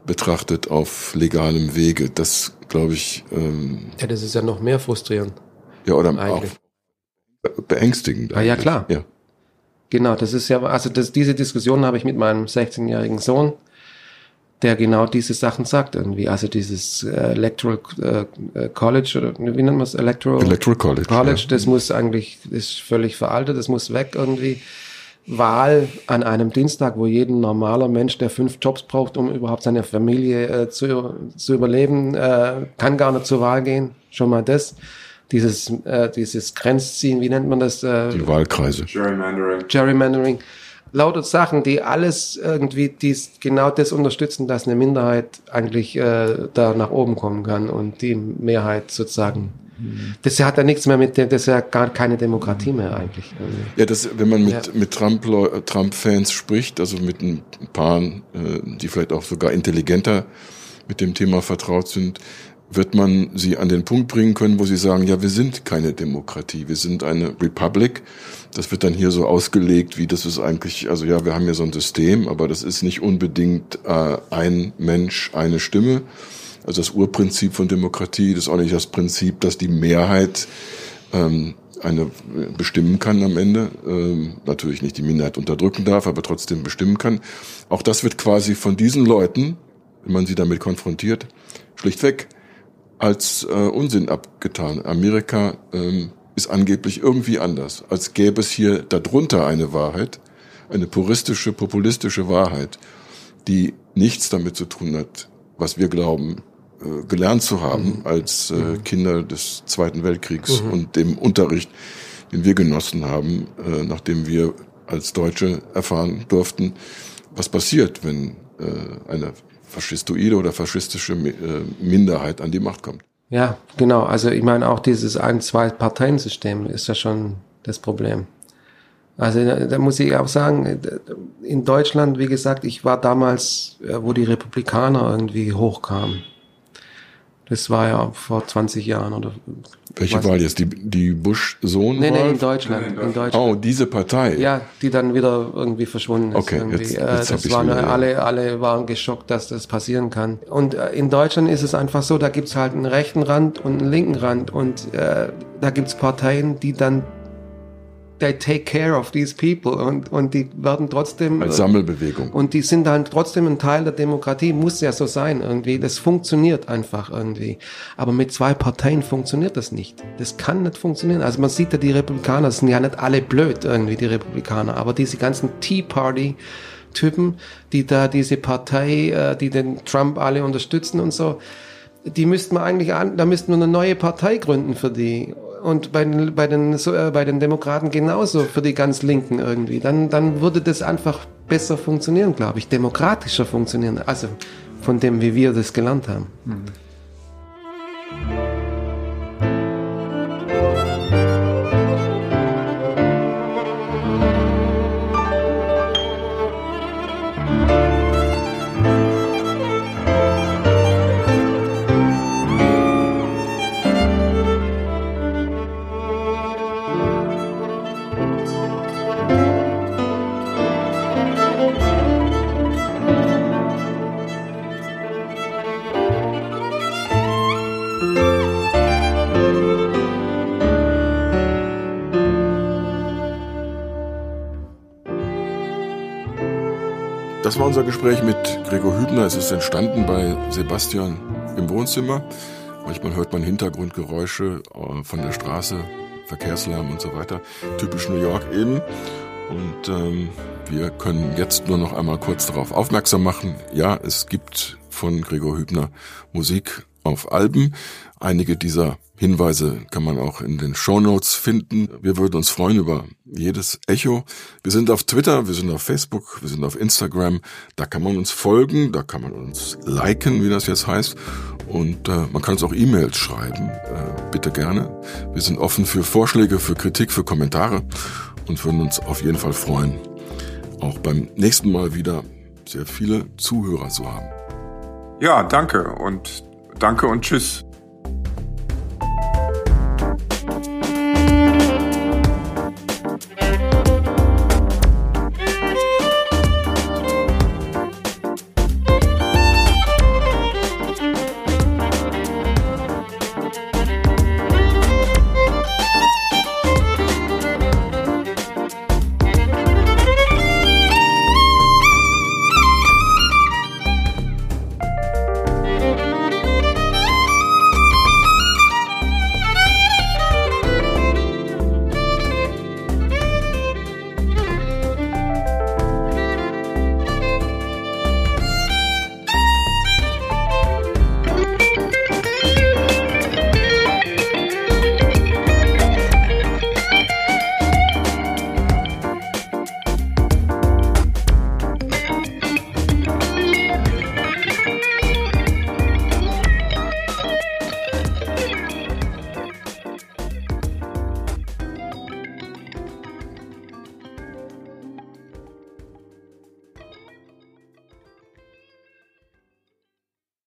betrachtet auf legalem Wege. Das glaube ich. Ähm, ja, das ist ja noch mehr frustrierend. Ja, oder eigentlich. auch beängstigend. Ah, ja, klar. Ja. Genau, das ist ja, also das, diese Diskussion habe ich mit meinem 16-jährigen Sohn, der genau diese Sachen sagt irgendwie. Also dieses äh, Electoral äh, College oder wie nennt man es? Electoral, Electoral College. College, ja. das muss eigentlich, ist völlig veraltet, das muss weg irgendwie. Wahl an einem Dienstag, wo jeden normaler Mensch, der fünf Jobs braucht, um überhaupt seine Familie äh, zu, zu überleben, äh, kann gar nicht zur Wahl gehen. Schon mal das. Dieses, äh, dieses Grenzziehen, wie nennt man das? Äh, Die Wahlkreise. Gerrymandering. Gerrymandering. Lauter Sachen, die alles irgendwie dies, genau das unterstützen, dass eine Minderheit eigentlich äh, da nach oben kommen kann und die Mehrheit sozusagen das hat ja nichts mehr mit dem, das ist ja gar keine Demokratie mehr eigentlich. Ja, das, wenn man mit, ja. mit Trump, Trump-Fans spricht, also mit ein paar, äh, die vielleicht auch sogar intelligenter mit dem Thema vertraut sind, wird man sie an den Punkt bringen können, wo sie sagen, ja, wir sind keine Demokratie, wir sind eine Republic. Das wird dann hier so ausgelegt, wie das ist eigentlich, also ja, wir haben ja so ein System, aber das ist nicht unbedingt äh, ein Mensch, eine Stimme, also das Urprinzip von Demokratie, das ist auch nicht das Prinzip, dass die Mehrheit ähm, eine bestimmen kann am Ende. Ähm, natürlich nicht die Minderheit unterdrücken darf, aber trotzdem bestimmen kann. Auch das wird quasi von diesen Leuten, wenn man sie damit konfrontiert, schlichtweg als äh, Unsinn abgetan. Amerika ähm, ist angeblich irgendwie anders, als gäbe es hier darunter eine Wahrheit, eine puristische, populistische Wahrheit, die nichts damit zu tun hat, was wir glauben, äh, gelernt zu haben mhm. als äh, mhm. Kinder des Zweiten Weltkriegs mhm. und dem Unterricht, den wir genossen haben, äh, nachdem wir als Deutsche erfahren durften, was passiert, wenn äh, eine faschistoide oder faschistische äh, Minderheit an die Macht kommt. Ja, genau. Also ich meine auch dieses Ein-Zwei-Parteien-System ist ja schon das Problem. Also da, da, muss ich auch sagen, in Deutschland, wie gesagt, ich war damals, äh, wo die Republikaner irgendwie hochkamen. Das war ja vor 20 Jahren oder. Welche Wahl jetzt? Die, die Bush-Sohn? Nee, nee, in Deutschland, in Deutschland. Oh, diese Partei. Ja, die dann wieder irgendwie verschwunden ist. Okay, irgendwie. jetzt, jetzt äh, das waren wieder, alle, alle waren geschockt, dass das passieren kann. Und äh, in Deutschland ist es einfach so, da gibt's halt einen rechten Rand und einen linken Rand und äh, da gibt's Parteien, die dann they take care of these people und, und die werden trotzdem. Als Sammelbewegung. Und die sind dann trotzdem ein Teil der Demokratie, muss ja so sein irgendwie. Das funktioniert einfach irgendwie. Aber mit zwei Parteien funktioniert das nicht. Das kann nicht funktionieren. Also man sieht ja, die Republikaner sind ja nicht alle blöd irgendwie, die Republikaner, aber diese ganzen Tea Party Typen, die da diese Partei, äh, die den Trump alle unterstützen und so, die müssten wir eigentlich an, da müssten wir eine neue Partei gründen für die und bei den, bei den, so, äh, bei den Demokraten genauso für die ganz Linken irgendwie. Dann, dann würde das einfach besser funktionieren, glaube ich, demokratischer funktionieren. Also von dem, wie wir das gelernt haben. Mhm. Das war unser Gespräch mit Gregor Hübner. Es ist entstanden bei Sebastian im Wohnzimmer. Manchmal hört man Hintergrundgeräusche äh, von der Straße, Verkehrslärm und so weiter. Typisch New York eben. Und ähm, wir können jetzt nur noch einmal kurz darauf aufmerksam machen. Ja, es gibt von Gregor Hübner Musik auf Alben. Einige dieser Hinweise kann man auch in den Show Notes finden. Wir würden uns freuen über jedes Echo. Wir sind auf Twitter, wir sind auf Facebook, wir sind auf Instagram. Da kann man uns folgen, da kann man uns liken, wie das jetzt heißt. Und äh, man kann uns auch E-Mails schreiben, äh, bitte gerne. Wir sind offen für Vorschläge, für Kritik, für Kommentare und würden uns auf jeden Fall freuen, auch beim nächsten Mal wieder sehr viele Zuhörer zu haben. Ja, danke und danke und tschüss.